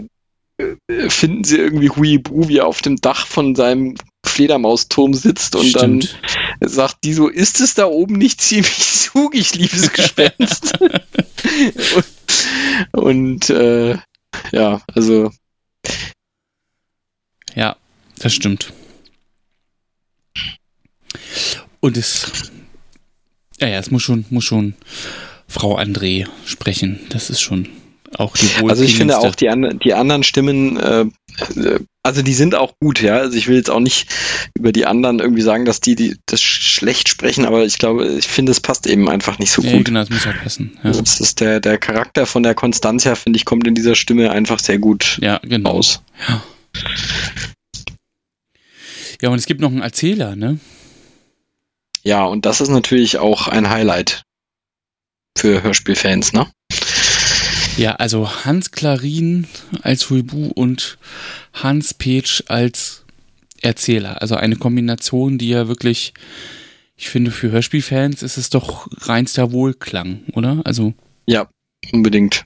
finden sie irgendwie Huibu, wie er auf dem Dach von seinem Fledermausturm sitzt und Stimmt. dann sagt die so, ist es da oben nicht ziemlich zugig, liebes Gespenst? und, und äh, ja, also. Ja, das stimmt. Und es. Ja, ja, es muss schon, muss schon Frau André sprechen. Das ist schon auch die Also ich finde auch die, an, die anderen Stimmen, äh, also die sind auch gut, ja. Also ich will jetzt auch nicht über die anderen irgendwie sagen, dass die, die das schlecht sprechen, aber ich glaube, ich finde, es passt eben einfach nicht so ja, gut. Genau, das muss auch passen. Ja. Das ist der, der Charakter von der Konstanzia, finde ich, kommt in dieser Stimme einfach sehr gut ja, genau. raus. Ja. Ja, und es gibt noch einen Erzähler, ne? Ja, und das ist natürlich auch ein Highlight für Hörspielfans, ne? Ja, also Hans Klarin als Huibu und Hans Petsch als Erzähler. Also eine Kombination, die ja wirklich, ich finde, für Hörspielfans ist es doch reinster Wohlklang, oder? Also. Ja, unbedingt.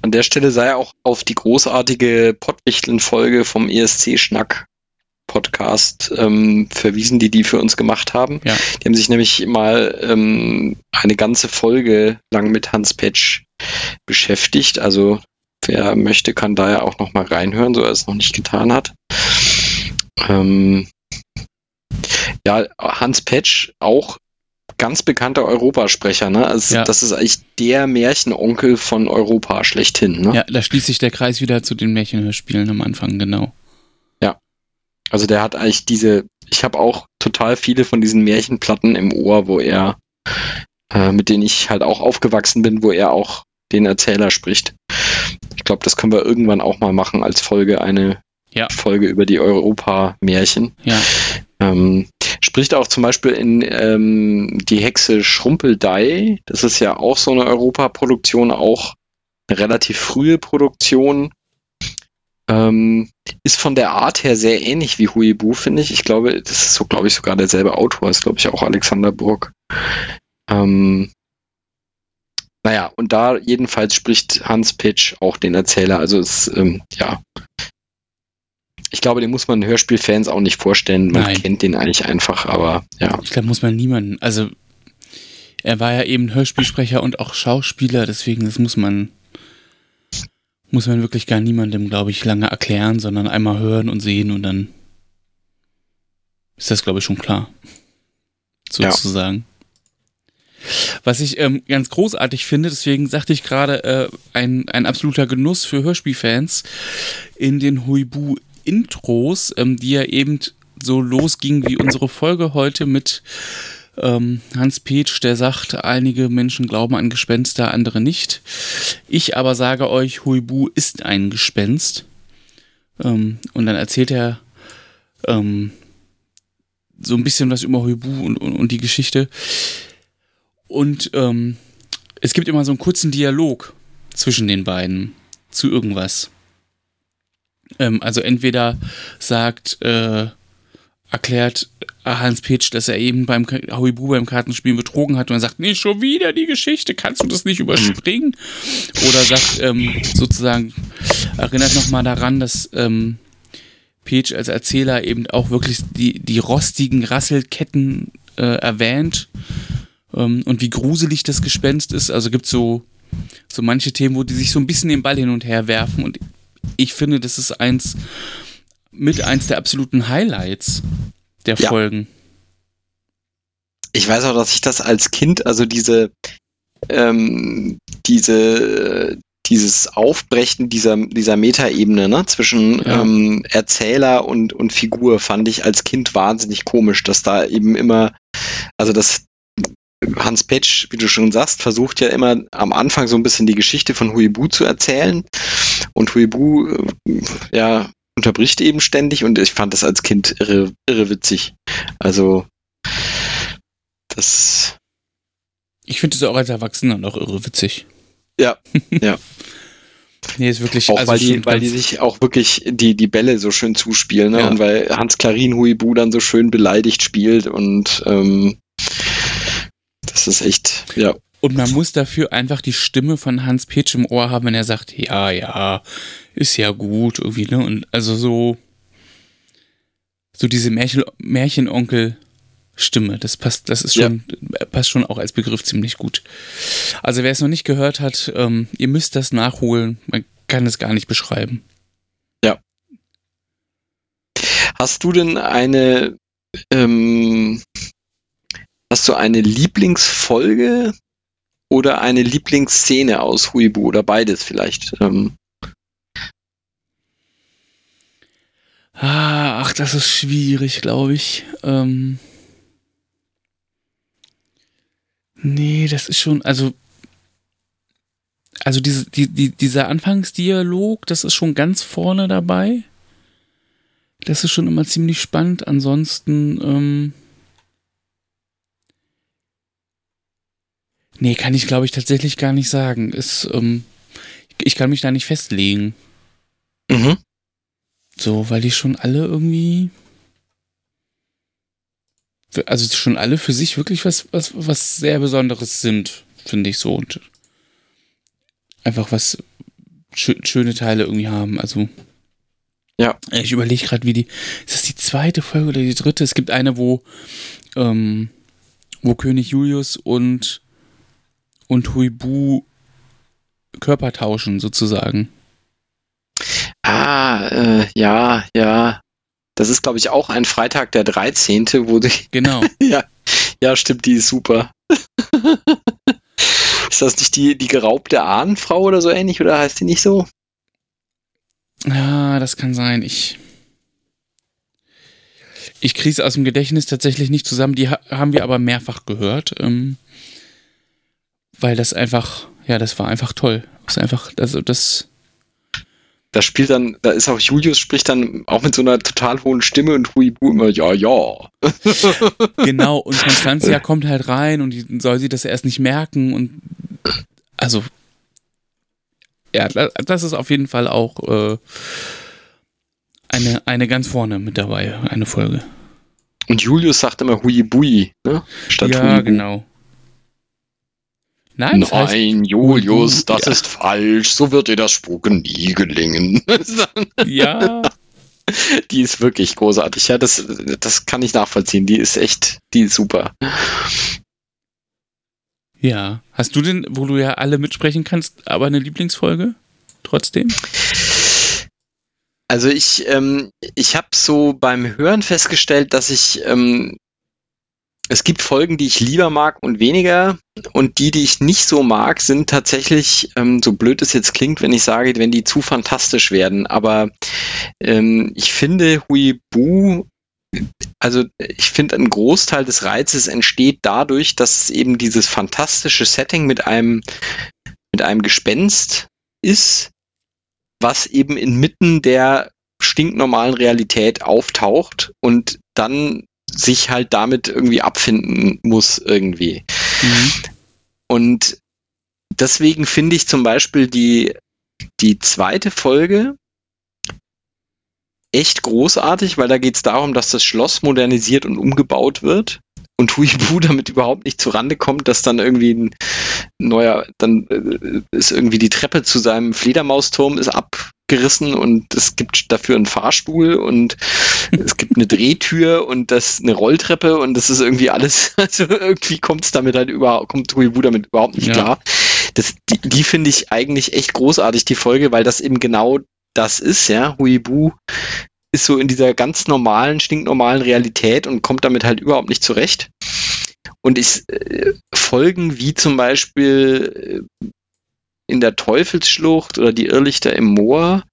An der Stelle sei auch auf die großartige Pottwichteln-Folge vom ESC-Schnack Podcast ähm, verwiesen, die die für uns gemacht haben. Ja. Die haben sich nämlich mal ähm, eine ganze Folge lang mit Hans Petsch beschäftigt. Also wer möchte, kann da ja auch noch mal reinhören, so er es noch nicht getan hat. Ähm, ja, Hans Petsch, auch ganz bekannter Europasprecher, ne? Also ja. das ist eigentlich der Märchenonkel von Europa schlechthin, ne? Ja, da schließt sich der Kreis wieder zu den Märchenhörspielen am Anfang, genau. Also der hat eigentlich diese, ich habe auch total viele von diesen Märchenplatten im Ohr, wo er, äh, mit denen ich halt auch aufgewachsen bin, wo er auch den Erzähler spricht. Ich glaube, das können wir irgendwann auch mal machen als Folge, eine ja. Folge über die Europa-Märchen. Ja. Ähm, spricht auch zum Beispiel in ähm, Die Hexe Schrumpeldei. Das ist ja auch so eine Europaproduktion, auch eine relativ frühe Produktion. Ähm, ist von der Art her sehr ähnlich wie Huibu, finde ich. Ich glaube, das ist so, glaube ich, sogar derselbe Autor, ist, glaube ich, auch Alexander Burg. Ähm, naja, und da jedenfalls spricht Hans Pitch auch den Erzähler. Also es, ähm, ja. Ich glaube, den muss man Hörspielfans auch nicht vorstellen. Man Nein. kennt den eigentlich einfach, aber ja. Ich glaube, muss man niemanden. Also er war ja eben Hörspielsprecher und auch Schauspieler, deswegen das muss man muss man wirklich gar niemandem, glaube ich, lange erklären, sondern einmal hören und sehen und dann ist das, glaube ich, schon klar. Sozusagen. Was ich ähm, ganz großartig finde, deswegen sagte ich gerade, äh, ein, ein absoluter Genuss für Hörspielfans in den Huibu-Intros, ähm, die ja eben so losging wie unsere Folge heute mit ähm, Hans Petsch, der sagt, einige Menschen glauben an Gespenster, andere nicht. Ich aber sage euch, Huibu ist ein Gespenst. Ähm, und dann erzählt er ähm, so ein bisschen was über Huibu und, und, und die Geschichte. Und ähm, es gibt immer so einen kurzen Dialog zwischen den beiden zu irgendwas. Ähm, also entweder sagt, äh, erklärt Hans Pitsch, dass er eben beim Hauibu beim Kartenspielen betrogen hat und er sagt, nee, schon wieder die Geschichte, kannst du das nicht überspringen? Oder sagt ähm, sozusagen, erinnert nochmal daran, dass ähm, Page als Erzähler eben auch wirklich die, die rostigen Rasselketten äh, erwähnt ähm, und wie gruselig das Gespenst ist. Also gibt so so manche Themen, wo die sich so ein bisschen den Ball hin und her werfen und ich finde, das ist eins mit eins der absoluten Highlights der ja. Folgen. Ich weiß auch, dass ich das als Kind, also diese ähm, diese dieses Aufbrechen dieser, dieser Metaebene ne, zwischen ja. ähm, Erzähler und, und Figur fand ich als Kind wahnsinnig komisch, dass da eben immer, also das Hans Petsch, wie du schon sagst, versucht ja immer am Anfang so ein bisschen die Geschichte von Huibu zu erzählen. Und Huibu, äh, ja, unterbricht eben ständig und ich fand das als Kind irre, irre witzig. Also, das. Ich finde es auch als Erwachsener noch irre witzig. Ja, ja. Nee, ist wirklich. Auch also weil, die, weil die sich auch wirklich die, die Bälle so schön zuspielen, ne? Ja. Und weil Hans Klarin Huibu dann so schön beleidigt spielt und ähm, das ist echt, ja. Und man muss dafür einfach die Stimme von Hans Petsch im Ohr haben, wenn er sagt, ja, ja, ist ja gut, irgendwie, ne? Und also so, so diese Märchen, Märchenonkel-Stimme, das passt, das ist schon, passt schon auch als Begriff ziemlich gut. Also wer es noch nicht gehört hat, ähm, ihr müsst das nachholen, man kann es gar nicht beschreiben. Hast du denn eine, ähm, hast du eine Lieblingsfolge oder eine Lieblingsszene aus Huibu oder beides vielleicht? Ähm, Ah, ach, das ist schwierig, glaube ich. Ähm nee, das ist schon, also, also diese, die, die, dieser Anfangsdialog, das ist schon ganz vorne dabei. Das ist schon immer ziemlich spannend. Ansonsten, ähm nee, kann ich, glaube ich, tatsächlich gar nicht sagen. Ist, ähm ich kann mich da nicht festlegen. mhm. So, weil die schon alle irgendwie. Also schon alle für sich wirklich was, was, was sehr Besonderes sind, finde ich so. Und einfach was schö schöne Teile irgendwie haben. Also. Ja. Ich überlege gerade, wie die. Ist das die zweite Folge oder die dritte? Es gibt eine, wo, ähm, wo König Julius und, und Huibu Körper tauschen, sozusagen. Ah, äh, ja, ja. Das ist, glaube ich, auch ein Freitag der 13., wo die, Genau. ja, ja, stimmt, die ist super. ist das nicht die, die geraubte Ahnenfrau oder so ähnlich, oder heißt die nicht so? Ja, das kann sein. Ich. Ich kriege es aus dem Gedächtnis tatsächlich nicht zusammen. Die ha haben wir aber mehrfach gehört. Ähm, weil das einfach, ja, das war einfach toll. Das ist einfach, also das. Da spielt dann, da ist auch Julius spricht dann auch mit so einer total hohen Stimme und Huibu immer, ja, ja. Genau, und Constantia kommt halt rein und die, soll sie das erst nicht merken und also ja, da- das ist auf jeden Fall auch äh, eine, eine ganz vorne mit dabei, eine Folge. Und Julius sagt immer Huibui, ne? Statt ja, Huibu. genau. Nein, das heißt, Nein, Julius, das ja. ist falsch. So wird dir das Spuken nie gelingen. ja, die ist wirklich großartig. Ja, das, das kann ich nachvollziehen. Die ist echt, die ist super. ja. Hast du denn, wo du ja alle mitsprechen kannst, aber eine Lieblingsfolge? Trotzdem? Also ich, ähm, ich habe so beim Hören festgestellt, dass ich, ähm, es gibt Folgen, die ich lieber mag und weniger. Und die, die ich nicht so mag, sind tatsächlich, ähm, so blöd es jetzt klingt, wenn ich sage, wenn die zu fantastisch werden. Aber ähm, ich finde Huibu, also ich finde, ein Großteil des Reizes entsteht dadurch, dass eben dieses fantastische Setting mit einem, mit einem Gespenst ist, was eben inmitten der stinknormalen Realität auftaucht und dann sich halt damit irgendwie abfinden muss irgendwie. Mhm. Und deswegen finde ich zum Beispiel die, die zweite Folge echt großartig, weil da geht es darum, dass das Schloss modernisiert und umgebaut wird und Huibu damit überhaupt nicht zurande kommt, dass dann irgendwie ein neuer, dann äh, ist irgendwie die Treppe zu seinem Fledermausturm ist abgerissen und es gibt dafür einen Fahrstuhl und es gibt eine Drehtür und das eine Rolltreppe und das ist irgendwie alles, also irgendwie kommt es damit halt überhaupt, kommt Huibu damit überhaupt nicht Ja. klar. Das, die die finde ich eigentlich echt großartig, die Folge, weil das eben genau das ist, ja. Huibu ist so in dieser ganz normalen, stinknormalen Realität und kommt damit halt überhaupt nicht zurecht. Und ich äh, Folgen wie zum Beispiel äh, in der Teufelsschlucht oder die Irrlichter im Moor,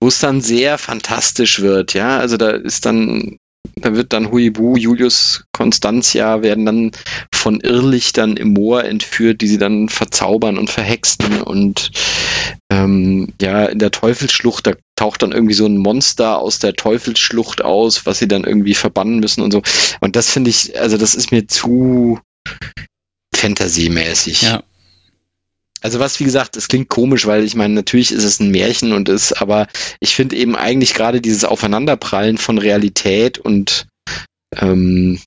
wo es dann sehr fantastisch wird, ja. Also da ist dann, da wird dann Huibu, Julius, Constantia werden dann von Irrlichtern im Moor entführt, die sie dann verzaubern und verhexen und ähm, ja, in der Teufelsschlucht, da taucht dann irgendwie so ein Monster aus der Teufelsschlucht aus, was sie dann irgendwie verbannen müssen und so. Und das finde ich, also das ist mir zu, Fantasy-mäßig. Ja. Also was, wie gesagt, es klingt komisch, weil ich meine, natürlich ist es ein Märchen und ist, aber ich finde eben eigentlich gerade dieses Aufeinanderprallen von Realität und ähm,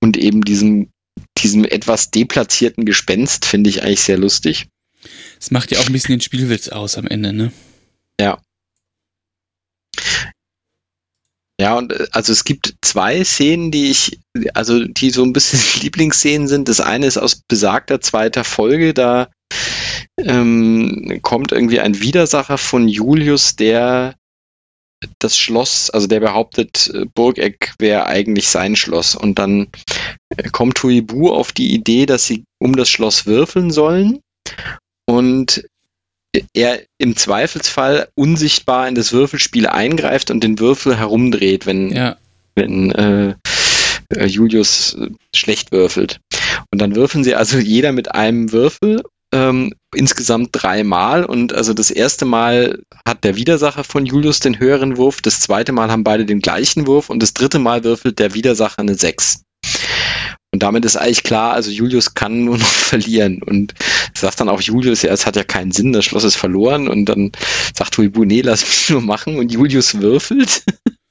und eben diesem diesem etwas deplatzierten Gespenst finde ich eigentlich sehr lustig. Es macht ja auch ein bisschen den Spielwitz aus am Ende, ne? Ja. Ja, und äh, also es gibt zwei Szenen, die ich, also die so ein bisschen Lieblingsszenen sind. Das eine ist aus besagter zweiter Folge, da ähm, kommt irgendwie ein Widersacher von Julius, der das Schloss, also der behauptet, äh, Burgeck wäre eigentlich sein Schloss. Und dann äh, kommt Huibu auf die Idee, dass sie um das Schloss würfeln sollen. Und er im Zweifelsfall unsichtbar in das Würfelspiel eingreift und den Würfel herumdreht, wenn, Ja. wenn äh, äh, Julius äh, schlecht würfelt. Und dann würfeln sie also jeder mit einem Würfel ähm, insgesamt dreimal und also das erste Mal hat der Widersacher von Julius den höheren Wurf, das zweite Mal haben beide den gleichen Wurf und das dritte Mal würfelt der Widersacher eine 6. Und damit ist eigentlich klar, also Julius kann nur noch verlieren. Und sagt dann auch Julius, ja, es hat ja keinen Sinn, das Schloss ist verloren. Und dann sagt Huibu, nee, lass mich nur machen. Und Julius würfelt.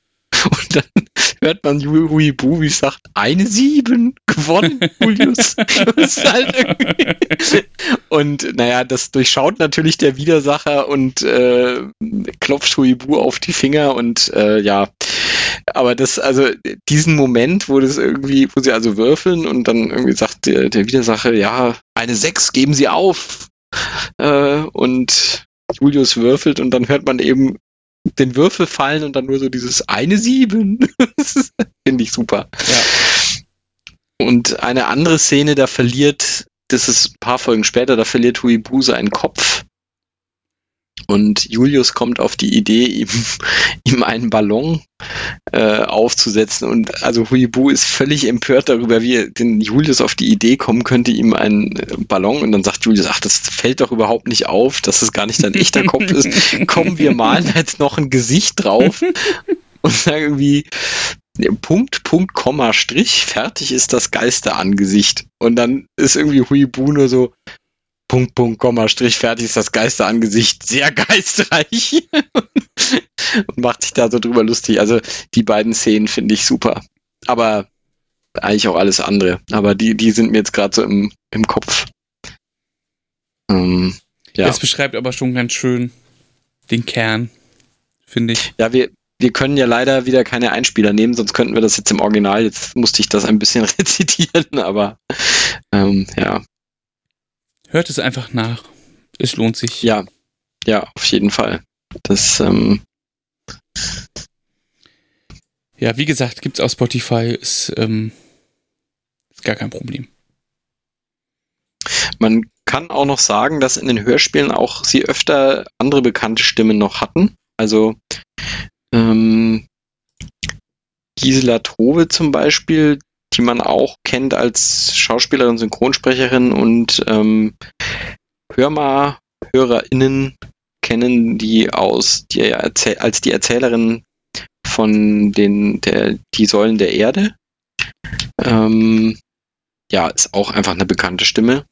Und dann hört man Hu- Huibu, wie es sagt, eine Sieben gewonnen, Julius. Halt und naja, das durchschaut natürlich der Widersacher und äh, klopft Huibu auf die Finger und äh, ja, aber das, also diesen Moment, wo das irgendwie, wo sie also würfeln und dann irgendwie sagt der, der Widersacher, ja, eine Sechs, geben Sie auf. Äh, und Julius würfelt und dann hört man eben den Würfel fallen und dann nur so dieses eine Sieben. Finde ich super. Ja. Und eine andere Szene, da verliert, das ist ein paar Folgen später, da verliert Huibu seinen Kopf. Und Julius kommt auf die Idee, ihm, ihm einen Ballon äh, aufzusetzen. Und also Huibu ist völlig empört darüber, wie den Julius auf die Idee kommen könnte, ihm einen äh, Ballon. Und dann sagt Julius, ach, das fällt doch überhaupt nicht auf, dass es gar nicht dein echter Kopf ist. Komm, wir malen jetzt noch ein Gesicht drauf und sagen irgendwie, Punkt, Punkt, Komma, Strich, fertig ist das Geisterangesicht. Und dann ist irgendwie Huibu nur so, Punkt, Punkt, Komma, Strich, fertig ist das Geisterangesicht, sehr geistreich. und macht sich da so drüber lustig. Also die beiden Szenen finde ich super. Aber eigentlich auch alles andere. Aber die, die sind mir jetzt gerade so im, im Kopf. Ähm, ja. Das beschreibt aber schon ganz schön den Kern, finde ich. Ja, wir, wir können ja leider wieder keine Einspieler nehmen, sonst könnten wir das jetzt im Original. Jetzt musste ich das ein bisschen rezitieren, aber ähm, ja, Hört es einfach nach. Es lohnt sich. ja, ja, auf jeden Fall. Das, ähm, Ja, wie gesagt, gibt's auf Spotify, ist, ähm, ist gar kein Problem. man kann auch noch sagen, dass in den Hörspielen auch sie öfter andere bekannte Stimmen noch hatten. Also ähm, Gisela Trove zum Beispiel, die man auch kennt als Schauspielerin, Synchronsprecherin und ähm, Hörmer, HörerInnen kennen die aus die als die Erzählerin von den der die Säulen der Erde. Ähm, ja, ist auch einfach eine bekannte Stimme.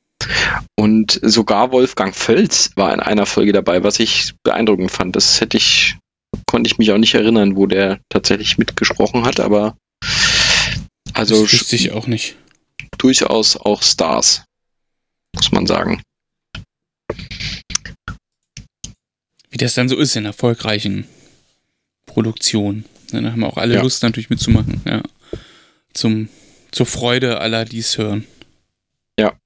Und sogar Wolfgang Völz war in einer Folge dabei, was ich beeindruckend fand. Das hätte ich, konnte ich mich auch nicht erinnern, wo der tatsächlich mitgesprochen hat, aber also das wüsste ich auch nicht. durchaus auch Stars, muss man sagen. Wie das dann so ist in erfolgreichen Produktionen. Dann haben auch alle Ja. Lust natürlich mitzumachen, ja. Zum, zur Freude aller, die es hören. Ja.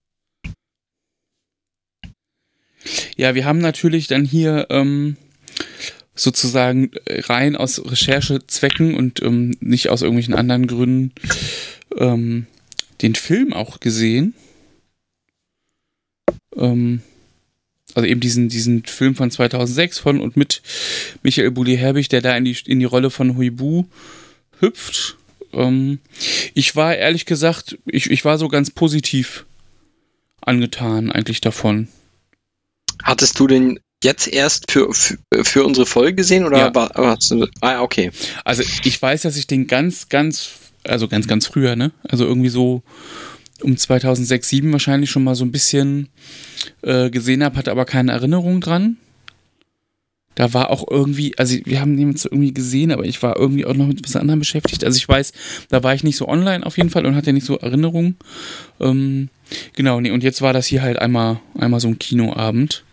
Ja, wir haben natürlich dann hier ähm, sozusagen äh, rein aus Recherchezwecken und ähm, nicht aus irgendwelchen anderen Gründen ähm, den Film auch gesehen. Ähm, also eben diesen, diesen Film von 2006 von und mit Michael Bulli-Herbig, der da in die, in die Rolle von Huibu hüpft. Ähm, ich war ehrlich gesagt, ich, ich war so ganz positiv angetan eigentlich davon. Hattest du den jetzt erst für, für, für unsere Folge gesehen oder Ja. war, hast du, ah, okay. Also ich weiß, dass ich den ganz, ganz, also ganz, ganz früher, ne? Also irgendwie so um 2006, 2007 wahrscheinlich schon mal so ein bisschen äh, gesehen habe, hatte aber keine Erinnerung dran. Da war auch irgendwie, also wir haben den jetzt irgendwie gesehen, aber ich war irgendwie auch noch mit was anderem beschäftigt. Also ich weiß, da war ich nicht so online auf jeden Fall und hatte nicht so Erinnerungen. Ähm, genau, nee, und jetzt war das hier halt einmal, einmal so ein Kinoabend.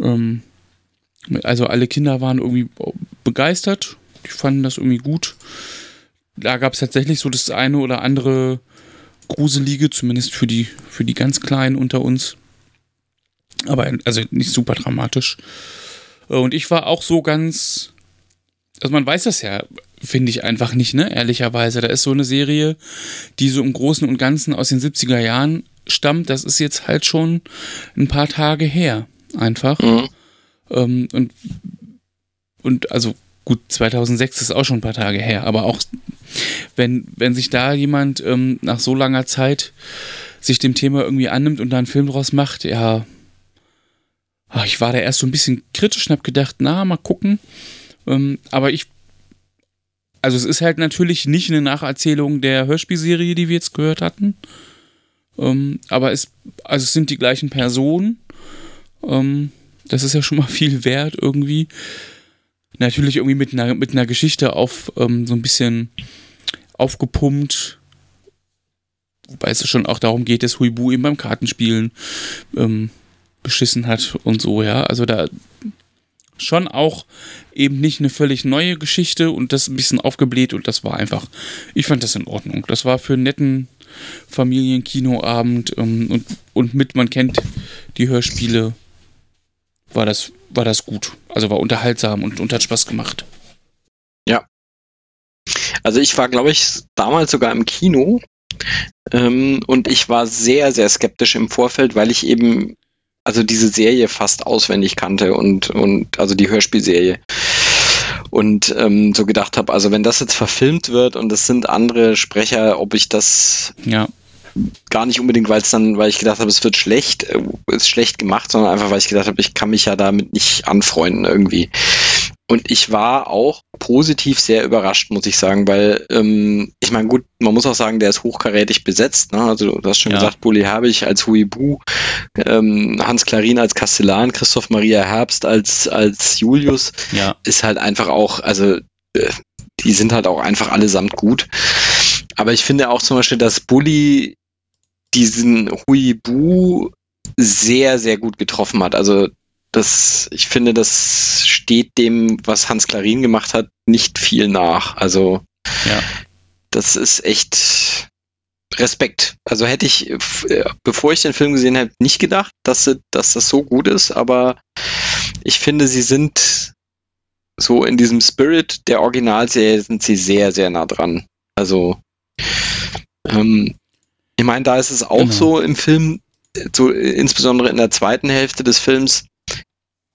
Ähm, also alle Kinder waren irgendwie begeistert. Die fanden das irgendwie gut. Da gab es tatsächlich so das eine oder andere Gruselige, zumindest für die, für die ganz Kleinen unter uns. Aber also nicht super dramatisch. Und ich war auch so ganz. Also man weiß das ja, finde ich einfach nicht, ne? Ehrlicherweise. Da ist so eine Serie, die so im Großen und Ganzen aus den 70er Jahren stammt. Das ist jetzt halt schon ein paar Tage her. Einfach. Mhm. Ähm, und, und also gut, 2006 ist auch schon ein paar Tage her, aber auch wenn, wenn sich da jemand ähm, nach so langer Zeit sich dem Thema irgendwie annimmt und da einen Film draus macht, ja, ach, ich war da erst so ein bisschen kritisch und habe gedacht, na, mal gucken. Ähm, aber ich, also es ist halt natürlich nicht eine Nacherzählung der Hörspielserie, die wir jetzt gehört hatten. Ähm, aber es, also es sind die gleichen Personen. Ähm, das ist ja schon mal viel wert irgendwie. Natürlich irgendwie mit einer, mit einer Geschichte auf ähm, so ein bisschen aufgepumpt. Wobei es schon auch darum geht, dass Huibu eben beim Kartenspielen ähm, beschissen hat und so, ja. Also da schon auch eben nicht eine völlig neue Geschichte und das ein bisschen aufgebläht und das war einfach, ich fand das in Ordnung. Das war für einen netten Familienkinoabend ähm, und, und mit, man kennt die Hörspiele, war das, war das gut. Also war unterhaltsam und, und hat Spaß gemacht. Ja. Also ich war, glaube ich, damals sogar im Kino ähm, und ich war sehr, sehr skeptisch im Vorfeld, weil ich eben also diese Serie fast auswendig kannte und, und also die Hörspielserie. Und ähm, so gedacht habe, also wenn das jetzt verfilmt wird und es sind andere Sprecher, ob ich das ja. Gar nicht unbedingt, weil es dann, weil ich gedacht habe, es wird schlecht, äh, ist schlecht gemacht, sondern einfach, weil ich gedacht habe, ich kann mich ja damit nicht anfreunden irgendwie. Und ich war auch positiv sehr überrascht, muss ich sagen, weil ähm, ich meine, gut, man muss auch sagen, der ist hochkarätig besetzt. Ne? Also du hast schon ja. gesagt, Bulli Herbig als Huibu, ähm, Hans Klarin als Kastellan, Christoph Maria Herbst als, als Julius, ja. ist halt einfach auch, also äh, die sind halt auch einfach allesamt gut. Aber ich finde auch zum Beispiel, dass Bulli diesen Huibu sehr, sehr gut getroffen hat. Also das, ich finde, das steht dem, was Hans Klarin gemacht hat, nicht viel nach. Also, ja. das ist echt Respekt. Also hätte ich, bevor ich den Film gesehen habe, nicht gedacht, dass, sie, dass das so gut ist, aber ich finde, sie sind so in diesem Spirit der Originalserie sind sie sehr, sehr nah dran. Also, ähm, ich meine, da ist es auch genau. so im Film, so insbesondere in der zweiten Hälfte des Films,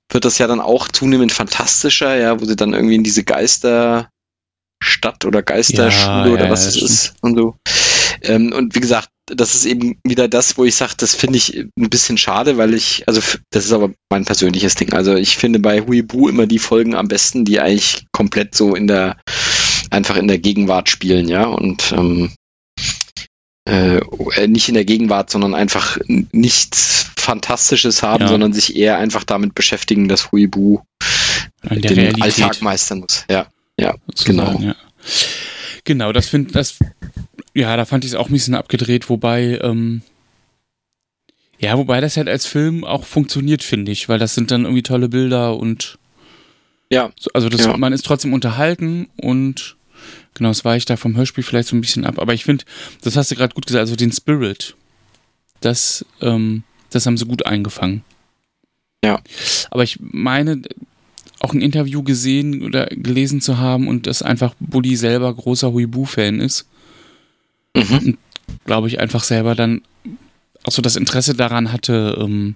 wird das ja dann auch zunehmend fantastischer, ja, wo sie dann irgendwie in diese Geisterstadt oder Geisterschule ja, oder ja, was es ist und so. Ähm, und wie gesagt, das ist eben wieder das, wo ich sage, das finde ich ein bisschen schade, weil ich, also das ist aber mein persönliches Ding. Also ich finde bei Huibu immer die Folgen am besten, die eigentlich komplett so in der, einfach in der Gegenwart spielen, ja. Und ähm, äh, äh, nicht in der Gegenwart, sondern einfach nichts Fantastisches haben, ja. sondern sich eher einfach damit beschäftigen, dass Huibu den Realität. Alltag meistern muss. Ja, ja, genau. Ja. Genau, das finde das, ja, da fand ich es auch ein bisschen abgedreht, wobei, ähm, ja, wobei das halt als Film auch funktioniert, finde ich, weil das sind dann irgendwie tolle Bilder und ja, also das, ja. man ist trotzdem unterhalten und Genau, das weiche da vom Hörspiel vielleicht so ein bisschen ab. Aber ich finde, das hast du gerade gut gesagt, also den Spirit, das, ähm, das haben sie gut eingefangen. Ja. Aber ich meine, auch ein Interview gesehen oder gelesen zu haben und dass einfach Bully selber großer Huibu-Fan ist. Mhm. Und glaube ich einfach selber dann auch so das Interesse daran hatte, ähm,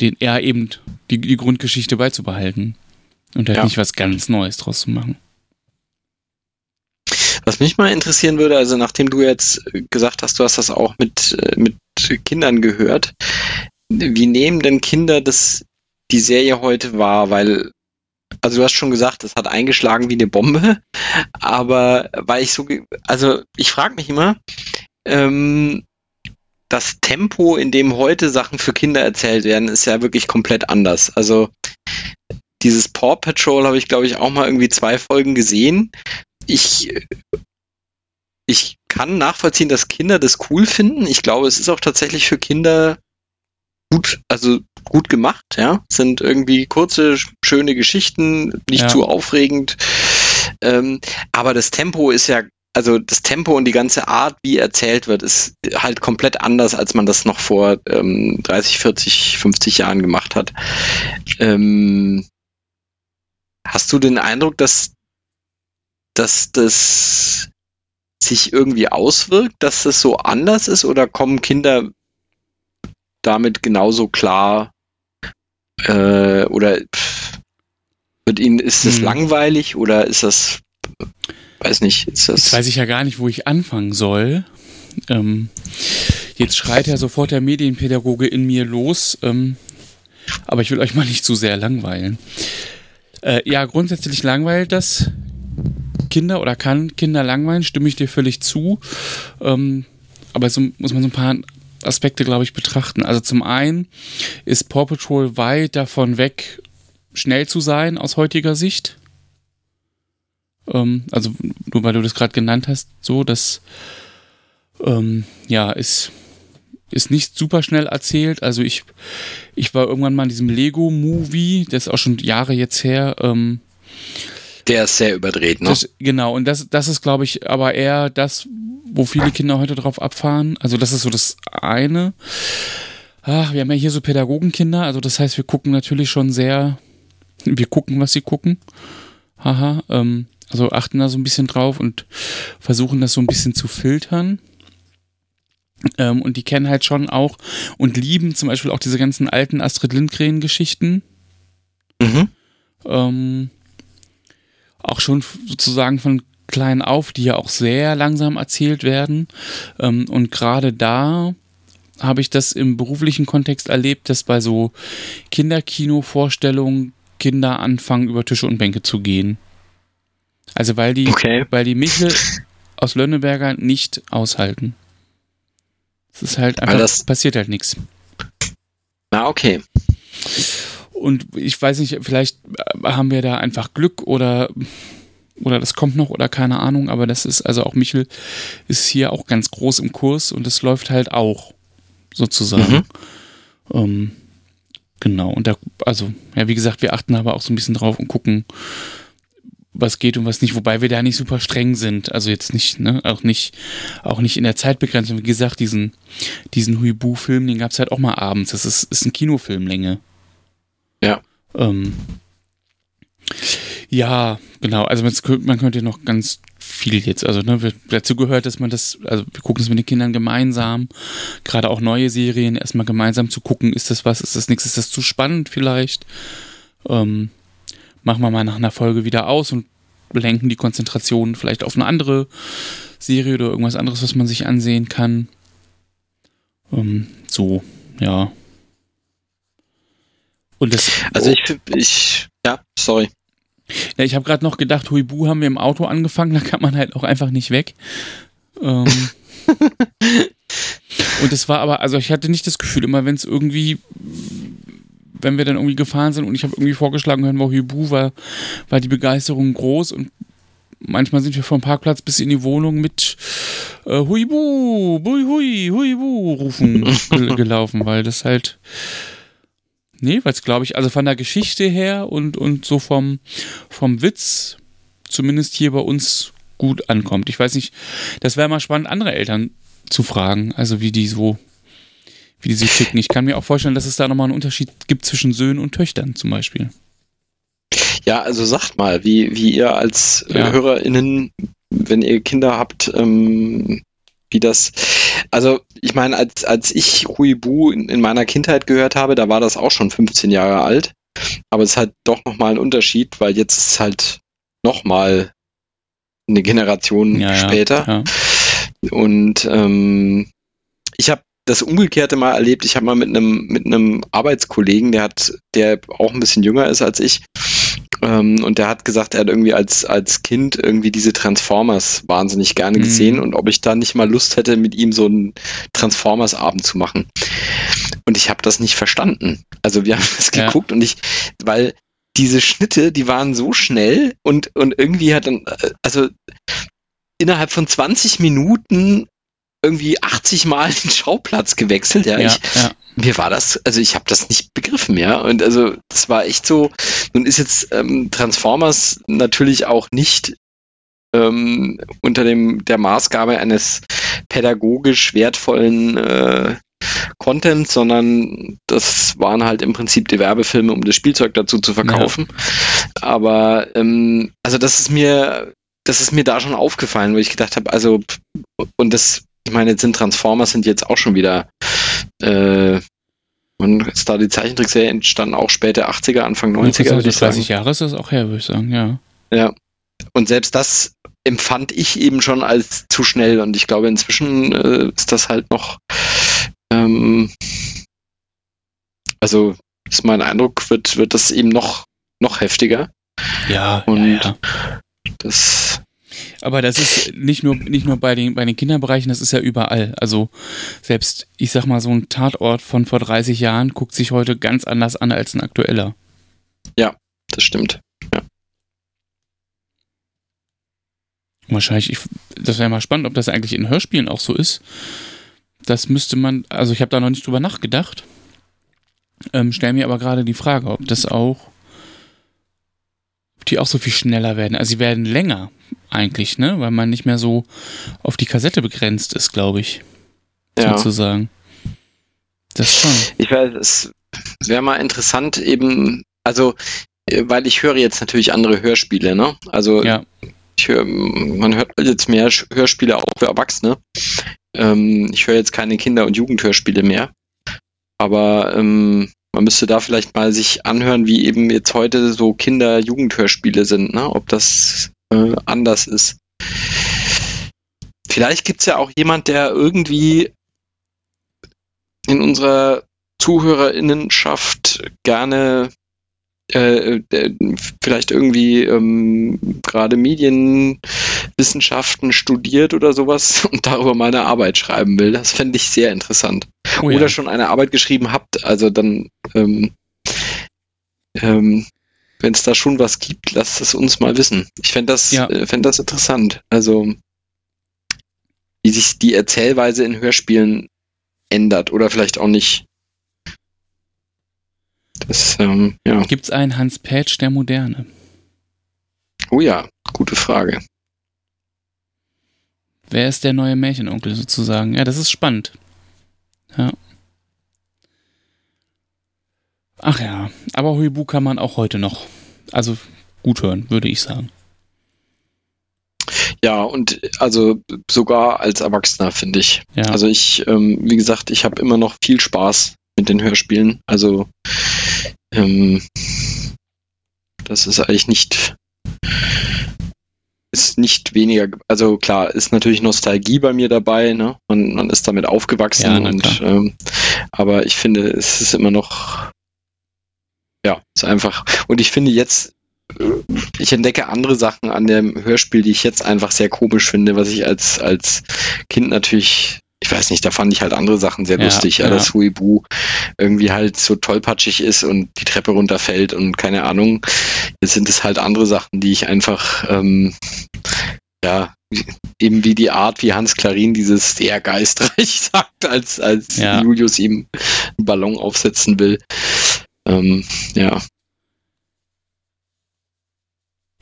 den er eben die, die Grundgeschichte beizubehalten. Und halt ja. nicht was ganz Neues draus zu machen. Was mich mal interessieren würde, also nachdem du jetzt gesagt hast, du hast das auch mit, äh, mit Kindern gehört, wie nehmen denn Kinder das, die Serie heute wahr? Weil, also du hast schon gesagt, es hat eingeschlagen wie eine Bombe, aber weil ich so, also ich frage mich immer, ähm, das Tempo, in dem heute Sachen für Kinder erzählt werden, ist ja wirklich komplett anders. Also dieses Paw Patrol habe ich, glaube ich, auch mal irgendwie zwei Folgen gesehen. Ich, ich kann nachvollziehen, dass Kinder das cool finden. Ich glaube, es ist auch tatsächlich für Kinder gut, also gut gemacht, ja. Sind irgendwie kurze, schöne Geschichten, nicht ja. zu aufregend. Ähm, aber das Tempo ist ja, also das Tempo und die ganze Art, wie erzählt wird, ist halt komplett anders, als man das noch vor ähm, 30, 40, 50 Jahren gemacht hat. Ähm, hast du den Eindruck, dass, dass das sich irgendwie auswirkt, dass das so anders ist oder kommen Kinder damit genauso klar äh, oder pff, mit ihnen ist es hm. langweilig oder ist das weiß nicht ist das jetzt weiß ich ja gar nicht wo ich anfangen soll. Ähm, jetzt schreit ja sofort der Medienpädagoge in mir los ähm, aber ich will euch mal nicht zu sehr langweilen. Äh, ja grundsätzlich langweilt das Kinder oder kann Kinder langweilen stimme ich dir völlig zu ähm, aber so muss man so ein paar Aspekte, glaube ich, betrachten. Also zum einen ist Paw Patrol weit davon weg, schnell zu sein aus heutiger Sicht. Ähm, also nur weil du das gerade genannt hast, so, das ähm, ja, ist, ist nicht super schnell erzählt. Also ich, ich war irgendwann mal in diesem Lego-Movie, das ist auch schon Jahre jetzt her, ähm, der ist sehr überdreht, ne? Das, genau, und das, das ist, glaube ich, aber eher das, wo viele Kinder heute drauf abfahren. Also das ist so das eine. Ach, wir haben ja hier so Pädagogenkinder, also das heißt, wir gucken natürlich schon sehr, wir gucken, was sie gucken. Haha, ähm, also achten da so ein bisschen drauf und versuchen das so ein bisschen zu filtern. Ähm, und die kennen halt schon auch und lieben zum Beispiel auch diese ganzen alten Astrid Lindgren-Geschichten. Mhm. Ähm, auch schon sozusagen von klein auf, die ja auch sehr langsam erzählt werden. Ähm, und gerade da habe ich das im beruflichen Kontext erlebt, dass bei so Kinderkino-Vorstellungen Kinder anfangen, über Tische und Bänke zu gehen. Also weil die, okay. weil die Michel aus Lönneberger nicht aushalten. Es ist halt einfach, passiert halt nichts. Na, okay. Und ich weiß nicht, vielleicht haben wir da einfach Glück oder, oder das kommt noch oder keine Ahnung, aber das ist, also auch Michel ist hier auch ganz groß im Kurs und das läuft halt auch sozusagen. Mhm. Ähm, genau, und da, also, ja, wie gesagt, wir achten aber auch so ein bisschen drauf und gucken, was geht und was nicht, wobei wir da nicht super streng sind. Also jetzt nicht, ne, auch nicht, auch nicht in der Zeitbegrenzung. Wie gesagt, diesen, diesen Huibu-Film, den gab es halt auch mal abends. Das ist, ist ein Kinofilmlänge. Ja. Ähm, ja, genau. Also man könnte noch ganz viel jetzt, also ne, dazu gehört, dass man das, also wir gucken es mit den Kindern gemeinsam, gerade auch neue Serien erstmal gemeinsam zu gucken, ist das was, ist das nichts, ist das zu spannend vielleicht? Ähm, machen wir mal nach einer Folge wieder aus und lenken die Konzentration vielleicht auf eine andere Serie oder irgendwas anderes, was man sich ansehen kann. Ähm, so, ja. Und das, also ich, ich, ja, sorry. Ja, ich habe gerade noch gedacht, Huibu haben wir im Auto angefangen, da kann man halt auch einfach nicht weg. Ähm, und es war aber, also ich hatte nicht das Gefühl, immer wenn es irgendwie, wenn wir dann irgendwie gefahren sind und ich habe irgendwie vorgeschlagen, hören wir Huibu, war, war die Begeisterung groß und manchmal sind wir vom Parkplatz bis in die Wohnung mit äh, Huibu, Hui, Hui, Huibu rufen gelaufen, weil das halt Nee, weil es glaube ich, also von der Geschichte her und, und so vom, vom Witz, zumindest hier bei uns gut ankommt. Ich weiß nicht, das wäre mal spannend, andere Eltern zu fragen, also wie die so, wie die sich ticken. Ich kann mir auch vorstellen, dass es da nochmal einen Unterschied gibt zwischen Söhnen und Töchtern zum Beispiel. Ja, also sagt mal, wie, wie ihr als ja. HörerInnen, wenn ihr Kinder habt, ähm, wie das, also ich meine, als, als ich Huibu in, in, meiner Kindheit gehört habe, da war das auch schon 15 Jahre alt. Aber es ist halt doch nochmal ein Unterschied, weil jetzt ist es halt nochmal eine Generation ja, später. Ja, ja. Und ähm, ich habe das Umgekehrte mal erlebt. Ich habe mal mit einem mit einem Arbeitskollegen, der hat, der auch ein bisschen jünger ist als ich, Ähm, und der hat gesagt, er hat irgendwie als, als Kind irgendwie diese Transformers wahnsinnig gerne Mhm. gesehen und ob ich da nicht mal Lust hätte, mit ihm so einen Transformers-Abend zu machen. Und ich habe das nicht verstanden. Also wir haben das Ja. geguckt und ich, weil diese Schnitte, die waren so schnell und, und irgendwie hat dann, äh, also innerhalb von 20 Minuten irgendwie 80 Mal den Schauplatz gewechselt. Ja, Ja, ich, ja. Mir war das, also ich habe das nicht begriffen, ja. Und also das war echt so, nun ist jetzt ähm, Transformers natürlich auch nicht ähm, unter dem der Maßgabe eines pädagogisch wertvollen äh, Content, sondern das waren halt im Prinzip die Werbefilme, um das Spielzeug dazu zu verkaufen. Aber ähm, also das ist mir, das ist mir da schon aufgefallen, wo ich gedacht habe, also und das, ich meine, jetzt sind Transformers sind jetzt auch schon wieder äh, und ist da die Zeichentrickserie entstanden auch später 80er, Anfang 90er, würde ich sagen. 30 Jahre ist das auch her, würde ich sagen, ja. Ja. Und selbst das empfand ich eben schon als zu schnell und ich glaube, inzwischen äh, ist das halt noch, ähm, also ist mein Eindruck, wird, wird das eben noch, noch heftiger. Ja, Und- ja, ja. Das, Aber das ist nicht nur, nicht nur bei den, bei den Kinderbereichen, das ist ja überall. Also selbst, ich sag mal, so ein Tatort von vor 30 Jahren guckt sich heute ganz anders an als ein aktueller. das stimmt. Wahrscheinlich, ich, das wäre mal spannend, ob das eigentlich in Hörspielen auch so ist. Das müsste man, also ich habe da noch nicht drüber nachgedacht. Ähm, stell mir aber gerade die Frage, ob das auch, ob die auch so viel schneller werden. Also sie werden länger eigentlich, ne? Weil man nicht mehr so auf die Kassette begrenzt ist, glaube ich. Ja. Sozusagen. Das schon. Ich weiß, es wäre mal interessant eben, also, äh, weil ich höre jetzt natürlich andere Hörspiele, ne? Also Ja. höre, man hört jetzt mehr Hörspiele auch für Erwachsene. Ähm, ich höre jetzt keine Kinder- und Jugendhörspiele mehr. Aber ähm, man müsste da vielleicht mal sich anhören, wie eben jetzt heute so Kinder-Jugendhörspiele sind, ne? Ob das äh, anders ist. Vielleicht gibt es ja auch jemand, der irgendwie in unserer Zuhörerinnenschaft gerne äh, vielleicht irgendwie ähm, gerade Medienwissenschaften studiert oder sowas und darüber mal eine Arbeit schreiben will. Das fände ich sehr interessant. Oh ja. Oder schon eine Arbeit geschrieben habt, also dann, ähm, ähm, wenn es da schon was gibt, lasst es uns mal wissen. Ich fände das, Ja. äh, fänd das interessant. Also, wie sich die Erzählweise in Hörspielen ändert oder vielleicht auch nicht. Das, ähm, ja. Gibt es einen Hans Patch der Moderne? Oh ja, gute Frage. Wer ist der neue Märchenonkel sozusagen? Ja, das ist spannend. Ja. Ach ja, aber Huibu kann man auch heute noch. Also gut hören, würde ich sagen. Ja, und also sogar als Erwachsener, finde ich. Ja. Also ich, ähm, wie gesagt, ich habe immer noch viel Spaß mit den Hörspielen. Also ähm, das ist eigentlich nicht ist nicht weniger, also klar, ist natürlich Nostalgie bei mir dabei, ne? Man, man ist damit aufgewachsen Ja, und ähm, aber ich finde, es ist immer noch ja, ist einfach und ich finde jetzt äh, ich entdecke andere Sachen an dem Hörspiel, die ich jetzt einfach sehr komisch finde, was ich als, als Kind natürlich, ich weiß nicht, da fand ich halt andere Sachen sehr Ja, lustig, ja, dass Huibu irgendwie halt so tollpatschig ist und die Treppe runterfällt und keine Ahnung. Jetzt sind es halt andere Sachen, die ich einfach, ähm, ja, eben wie die Art, wie Hans Klarin dieses sehr geistreich sagt, als, als Ja. Julius ihm einen Ballon aufsetzen will. Ähm, ja,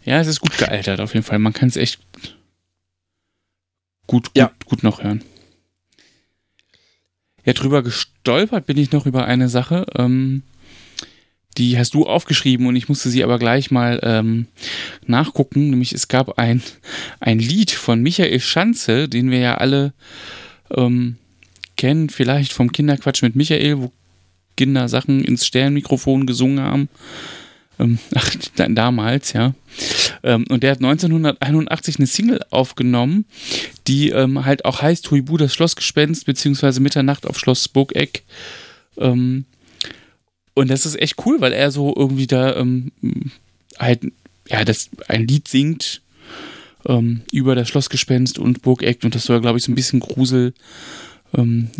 Ja, es ist gut gealtert auf jeden Fall. Man kann es echt gut, gut, Ja. gut noch hören. Ja, drüber gestolpert bin ich noch über eine Sache. Ähm, die hast du aufgeschrieben und ich musste sie aber gleich mal ähm, nachgucken. Nämlich es gab ein, ein Lied von Michael Schanze, den wir ja alle ähm, kennen, vielleicht vom Kinderquatsch mit Michael, wo Kinder Sachen ins Sternmikrofon gesungen haben. Ähm, ach, da- damals, ja. Ähm, und der hat 1981 eine Single aufgenommen, die ähm, halt auch heißt Huibu, das Schlossgespenst, beziehungsweise Mitternacht auf Schloss Spokeck. Ähm, und das ist echt cool, weil er so irgendwie da, ähm, halt, ja, das ein Lied singt ähm, über das Schlossgespenst und Burgeck und das soll, glaube ich, so ein bisschen Grusel,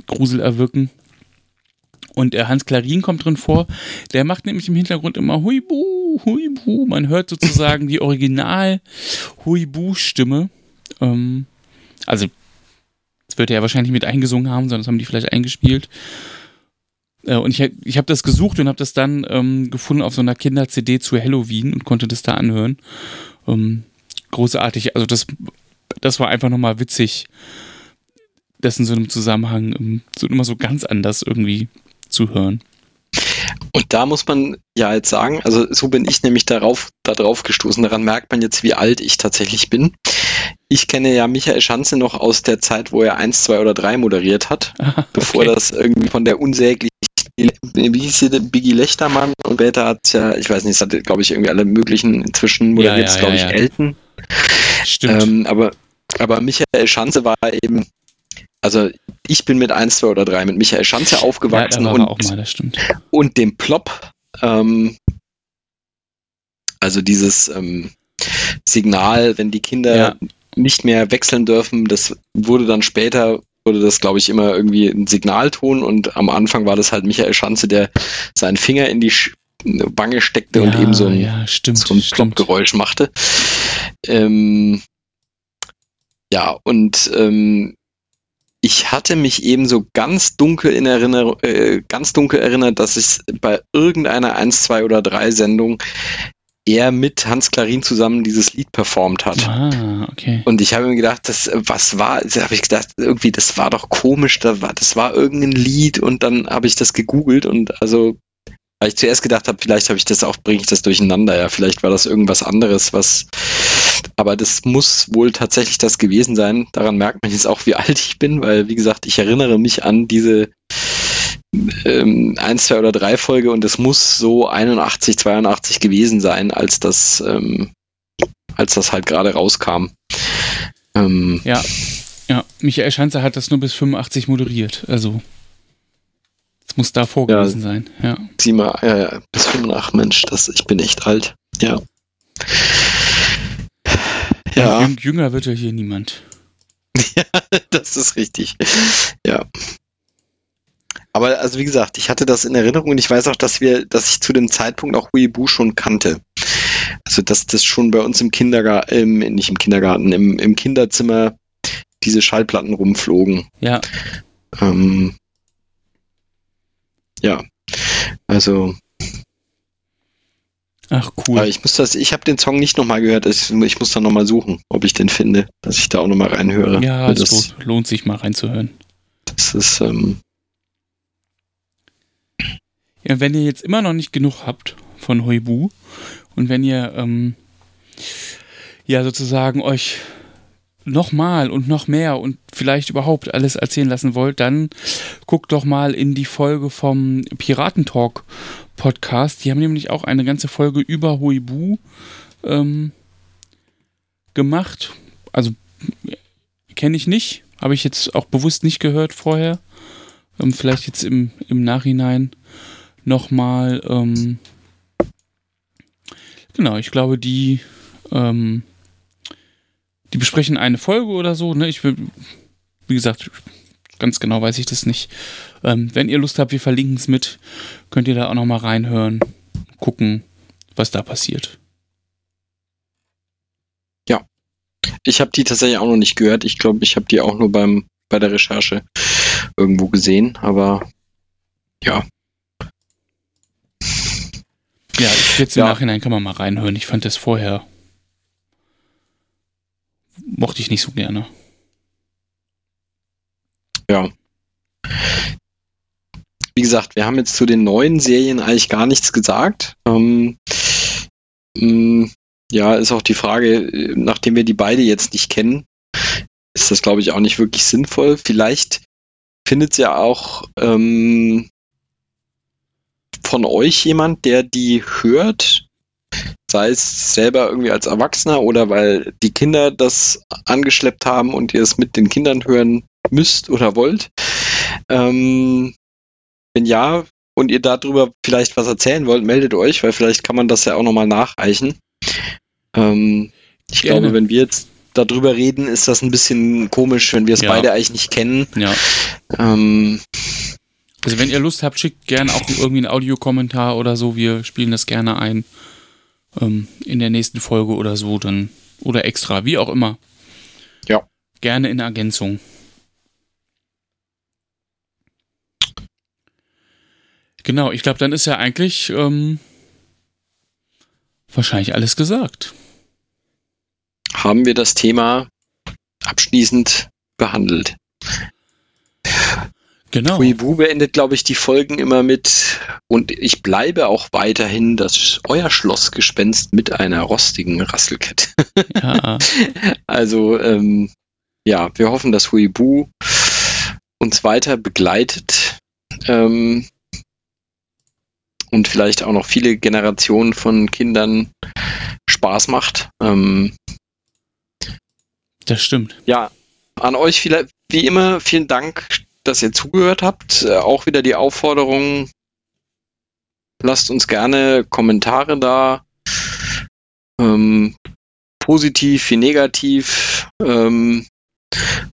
Grusel erwirken. Und der Hans Klarin kommt drin vor. Der macht nämlich im Hintergrund immer Huibu, Huibu. Man hört sozusagen die Original Huibu-Stimme. Ähm, also, das wird er ja wahrscheinlich mit eingesungen haben, sondern das haben die vielleicht eingespielt. Äh, und ich, ich habe das gesucht und habe das dann ähm, gefunden auf so einer Kinder-CD zu Halloween und konnte das da anhören. Ähm, großartig. Also, das, das war einfach nochmal witzig, das in so einem Zusammenhang ähm, so immer so ganz anders irgendwie zu hören. Und da muss man ja jetzt sagen, also so bin ich nämlich darauf, darauf gestoßen. Daran merkt man jetzt, wie alt ich tatsächlich bin. Ich kenne ja Michael Schanze noch aus der Zeit, wo er 1, 2 oder 3 moderiert hat, ah, okay. bevor das irgendwie von der unsäglichen, wie hieß sie, Biggie Lechtermann und später hat ja, ich weiß nicht, es hat, glaube ich, irgendwie alle möglichen, inzwischen moderiert ja, ja, glaube ja, ich, Elton. Stimmt. Ähm, aber, aber Michael Schanze war eben also ich bin mit 1, 2 oder 3 mit Michael Schanze aufgewachsen ja, und, mal, und dem Plop, ähm, also dieses ähm, Signal, wenn die Kinder ja. nicht mehr wechseln dürfen, das wurde dann später, wurde das glaube ich immer irgendwie ein Signalton und am Anfang war das halt Michael Schanze, der seinen Finger in die Wange steckte ja, und eben so ein, ja, stimmt, so ein Plop-Geräusch machte. Ähm, ja, und ähm, ich hatte mich eben so ganz dunkel in Erinnerung, äh, ganz dunkel erinnert, dass ich bei irgendeiner 1, 2 oder 3 Sendung er mit Hans Klarin zusammen dieses Lied performt hat. Ah, okay. Und ich habe mir gedacht, das, was war, da habe ich gedacht, irgendwie, das war doch komisch, da war, das war irgendein Lied und dann habe ich das gegoogelt und also weil ich zuerst gedacht habe, vielleicht habe ich das auch, bringe ich das durcheinander, ja, vielleicht war das irgendwas anderes, was, aber das muss wohl tatsächlich das gewesen sein. Daran merkt man jetzt auch, wie alt ich bin, weil, wie gesagt, ich erinnere mich an diese ähm, 1, 2 oder 3 Folge und es muss so 81, 82 gewesen sein, als das, ähm, als das halt gerade rauskam. Ähm, ja, ja, Michael Schanzer hat das nur bis 85 moderiert, also muss da vorgelesen ja, sein, ja. Sieh mal, ja, ja, bis 85, Mensch, das, ich bin echt alt. Ja. Ja. ja. Jünger wird ja hier niemand. ja, das ist richtig. Ja. Aber also wie gesagt, ich hatte das in Erinnerung und ich weiß auch, dass wir, dass ich zu dem Zeitpunkt auch Huibu schon kannte. Also dass das schon bei uns im Kindergarten, ähm, nicht im Kindergarten, im, im Kinderzimmer diese Schallplatten rumflogen. Ja. Ähm, ja, also. Ach cool. Ich muss das, ich habe den Song nicht nochmal gehört. Ich, muss da nochmal suchen, ob ich den finde, dass ich da auch nochmal reinhöre. Ja, das, das lohnt sich mal reinzuhören. Das ist. Ähm, ja, wenn ihr jetzt immer noch nicht genug habt von Huibu und wenn ihr ähm, ja sozusagen euch nochmal und noch mehr und vielleicht überhaupt alles erzählen lassen wollt, dann guckt doch mal in die Folge vom Piratentalk Podcast. Die haben nämlich auch eine ganze Folge über Huibu ähm, gemacht. Also kenne ich nicht, habe ich jetzt auch bewusst nicht gehört vorher. Ähm, vielleicht jetzt im, im Nachhinein nochmal. Ähm, genau, ich glaube, die ähm, die besprechen eine Folge oder so. Ne? Ich will, wie gesagt, ganz genau weiß ich das nicht. Ähm, wenn ihr Lust habt, wir verlinken es mit. Könnt ihr da auch nochmal reinhören, gucken, was da passiert. Ja. Ich habe die tatsächlich auch noch nicht gehört. Ich glaube, ich habe die auch nur beim, bei der Recherche irgendwo gesehen, aber ja. Ja, jetzt im ja. Nachhinein kann man mal reinhören. Ich fand das vorher mochte ich nicht so gerne. Ja. Wie gesagt, wir haben jetzt zu den neuen Serien eigentlich gar nichts gesagt. Ähm, mh, mm, ja, ist auch die Frage, nachdem wir die beide jetzt nicht kennen, ist das, glaube ich, auch nicht wirklich sinnvoll. Vielleicht findet es ja auch ähm, von euch jemand, der die hört sei es selber irgendwie als Erwachsener oder weil die Kinder das angeschleppt haben und ihr es mit den Kindern hören müsst oder wollt. Ähm, wenn ja und ihr darüber vielleicht was erzählen wollt, meldet euch, weil vielleicht kann man das ja auch nochmal nachreichen. Ähm, ich Gerne. glaube, wenn wir jetzt darüber reden, ist das ein bisschen komisch, wenn wir es Ja. beide eigentlich nicht kennen. Ja. Ähm, Also wenn ihr Lust habt, schickt gerne auch irgendwie einen Audiokommentar oder so. Wir spielen das gerne ein. Ähm, in der nächsten Folge oder so dann. Oder extra, wie auch immer. Ja. Gerne in Ergänzung. Genau, ich glaube, dann ist ja eigentlich ähm, wahrscheinlich alles gesagt. haben wir das Thema abschließend behandelt. Genau. Huibu beendet, glaube ich, die Folgen immer mit und ich bleibe auch weiterhin das euer Schlossgespenst mit einer rostigen Rasselkette. Ja, Also ähm, ja, wir hoffen, dass Huibu uns weiter begleitet ähm, und vielleicht auch noch viele Generationen von Kindern Spaß macht. Ähm, das stimmt. ja, an euch vielleicht, wie immer, vielen Dank, dass ihr zugehört habt. Äh, auch wieder die Aufforderung, lasst uns gerne Kommentare da. Ähm, positiv wie negativ. Ähm,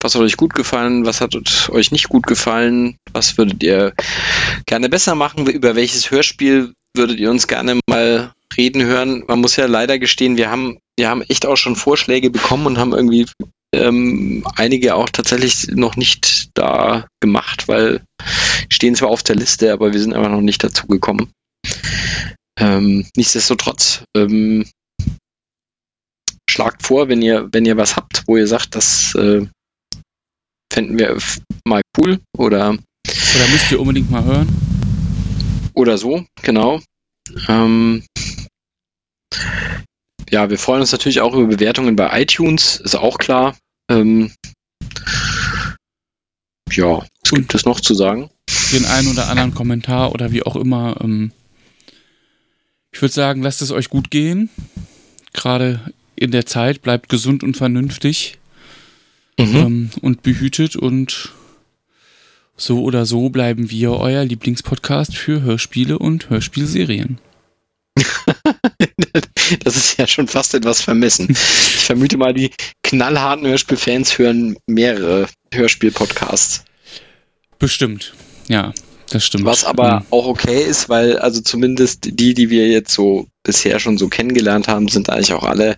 was hat euch gut gefallen? Was hat euch nicht gut gefallen? Was würdet ihr gerne besser machen? Über welches Hörspiel würdet ihr uns gerne mal reden hören? Man muss ja leider gestehen, wir haben, wir haben echt auch schon Vorschläge bekommen und haben irgendwie ähm, einige auch tatsächlich noch nicht da gemacht, weil stehen zwar auf der Liste, aber wir sind einfach noch nicht dazu gekommen. Ähm, nichtsdestotrotz, ähm, schlagt vor, wenn ihr, wenn ihr was habt, wo ihr sagt, das äh, fänden wir mal cool oder, Oder müsst ihr unbedingt mal hören? oder so, genau. Ähm, ja, wir freuen uns natürlich auch über Bewertungen bei iTunes, ist auch klar. Ähm, ja, was gibt es noch zu sagen? den einen oder anderen Kommentar oder wie auch immer. Ähm, ich würde sagen, lasst es euch gut gehen. Gerade in der Zeit, bleibt gesund und vernünftig Mhm. ähm, und behütet und so oder so bleiben wir euer Lieblingspodcast für Hörspiele und Hörspielserien. Das ist ja schon fast etwas vermessen. Ich vermute mal, die knallharten Hörspielfans hören mehrere Hörspiel-Podcasts. Bestimmt. Ja, das stimmt. Was aber Ähm, auch okay ist, weil also zumindest die, die wir jetzt so bisher schon so kennengelernt haben, sind eigentlich auch alle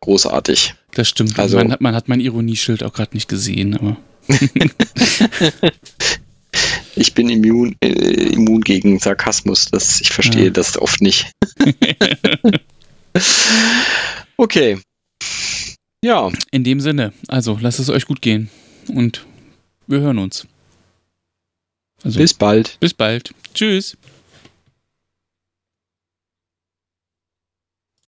großartig. das stimmt. also- man, hat, man hat mein Ironieschild auch gerade nicht gesehen, aber Ich bin immun, äh, immun gegen Sarkasmus. Das, ich verstehe Ja. das oft nicht. okay. Ja, in dem Sinne, also lasst es euch gut gehen und wir hören uns. Also bis bald. bis bald. Tschüss.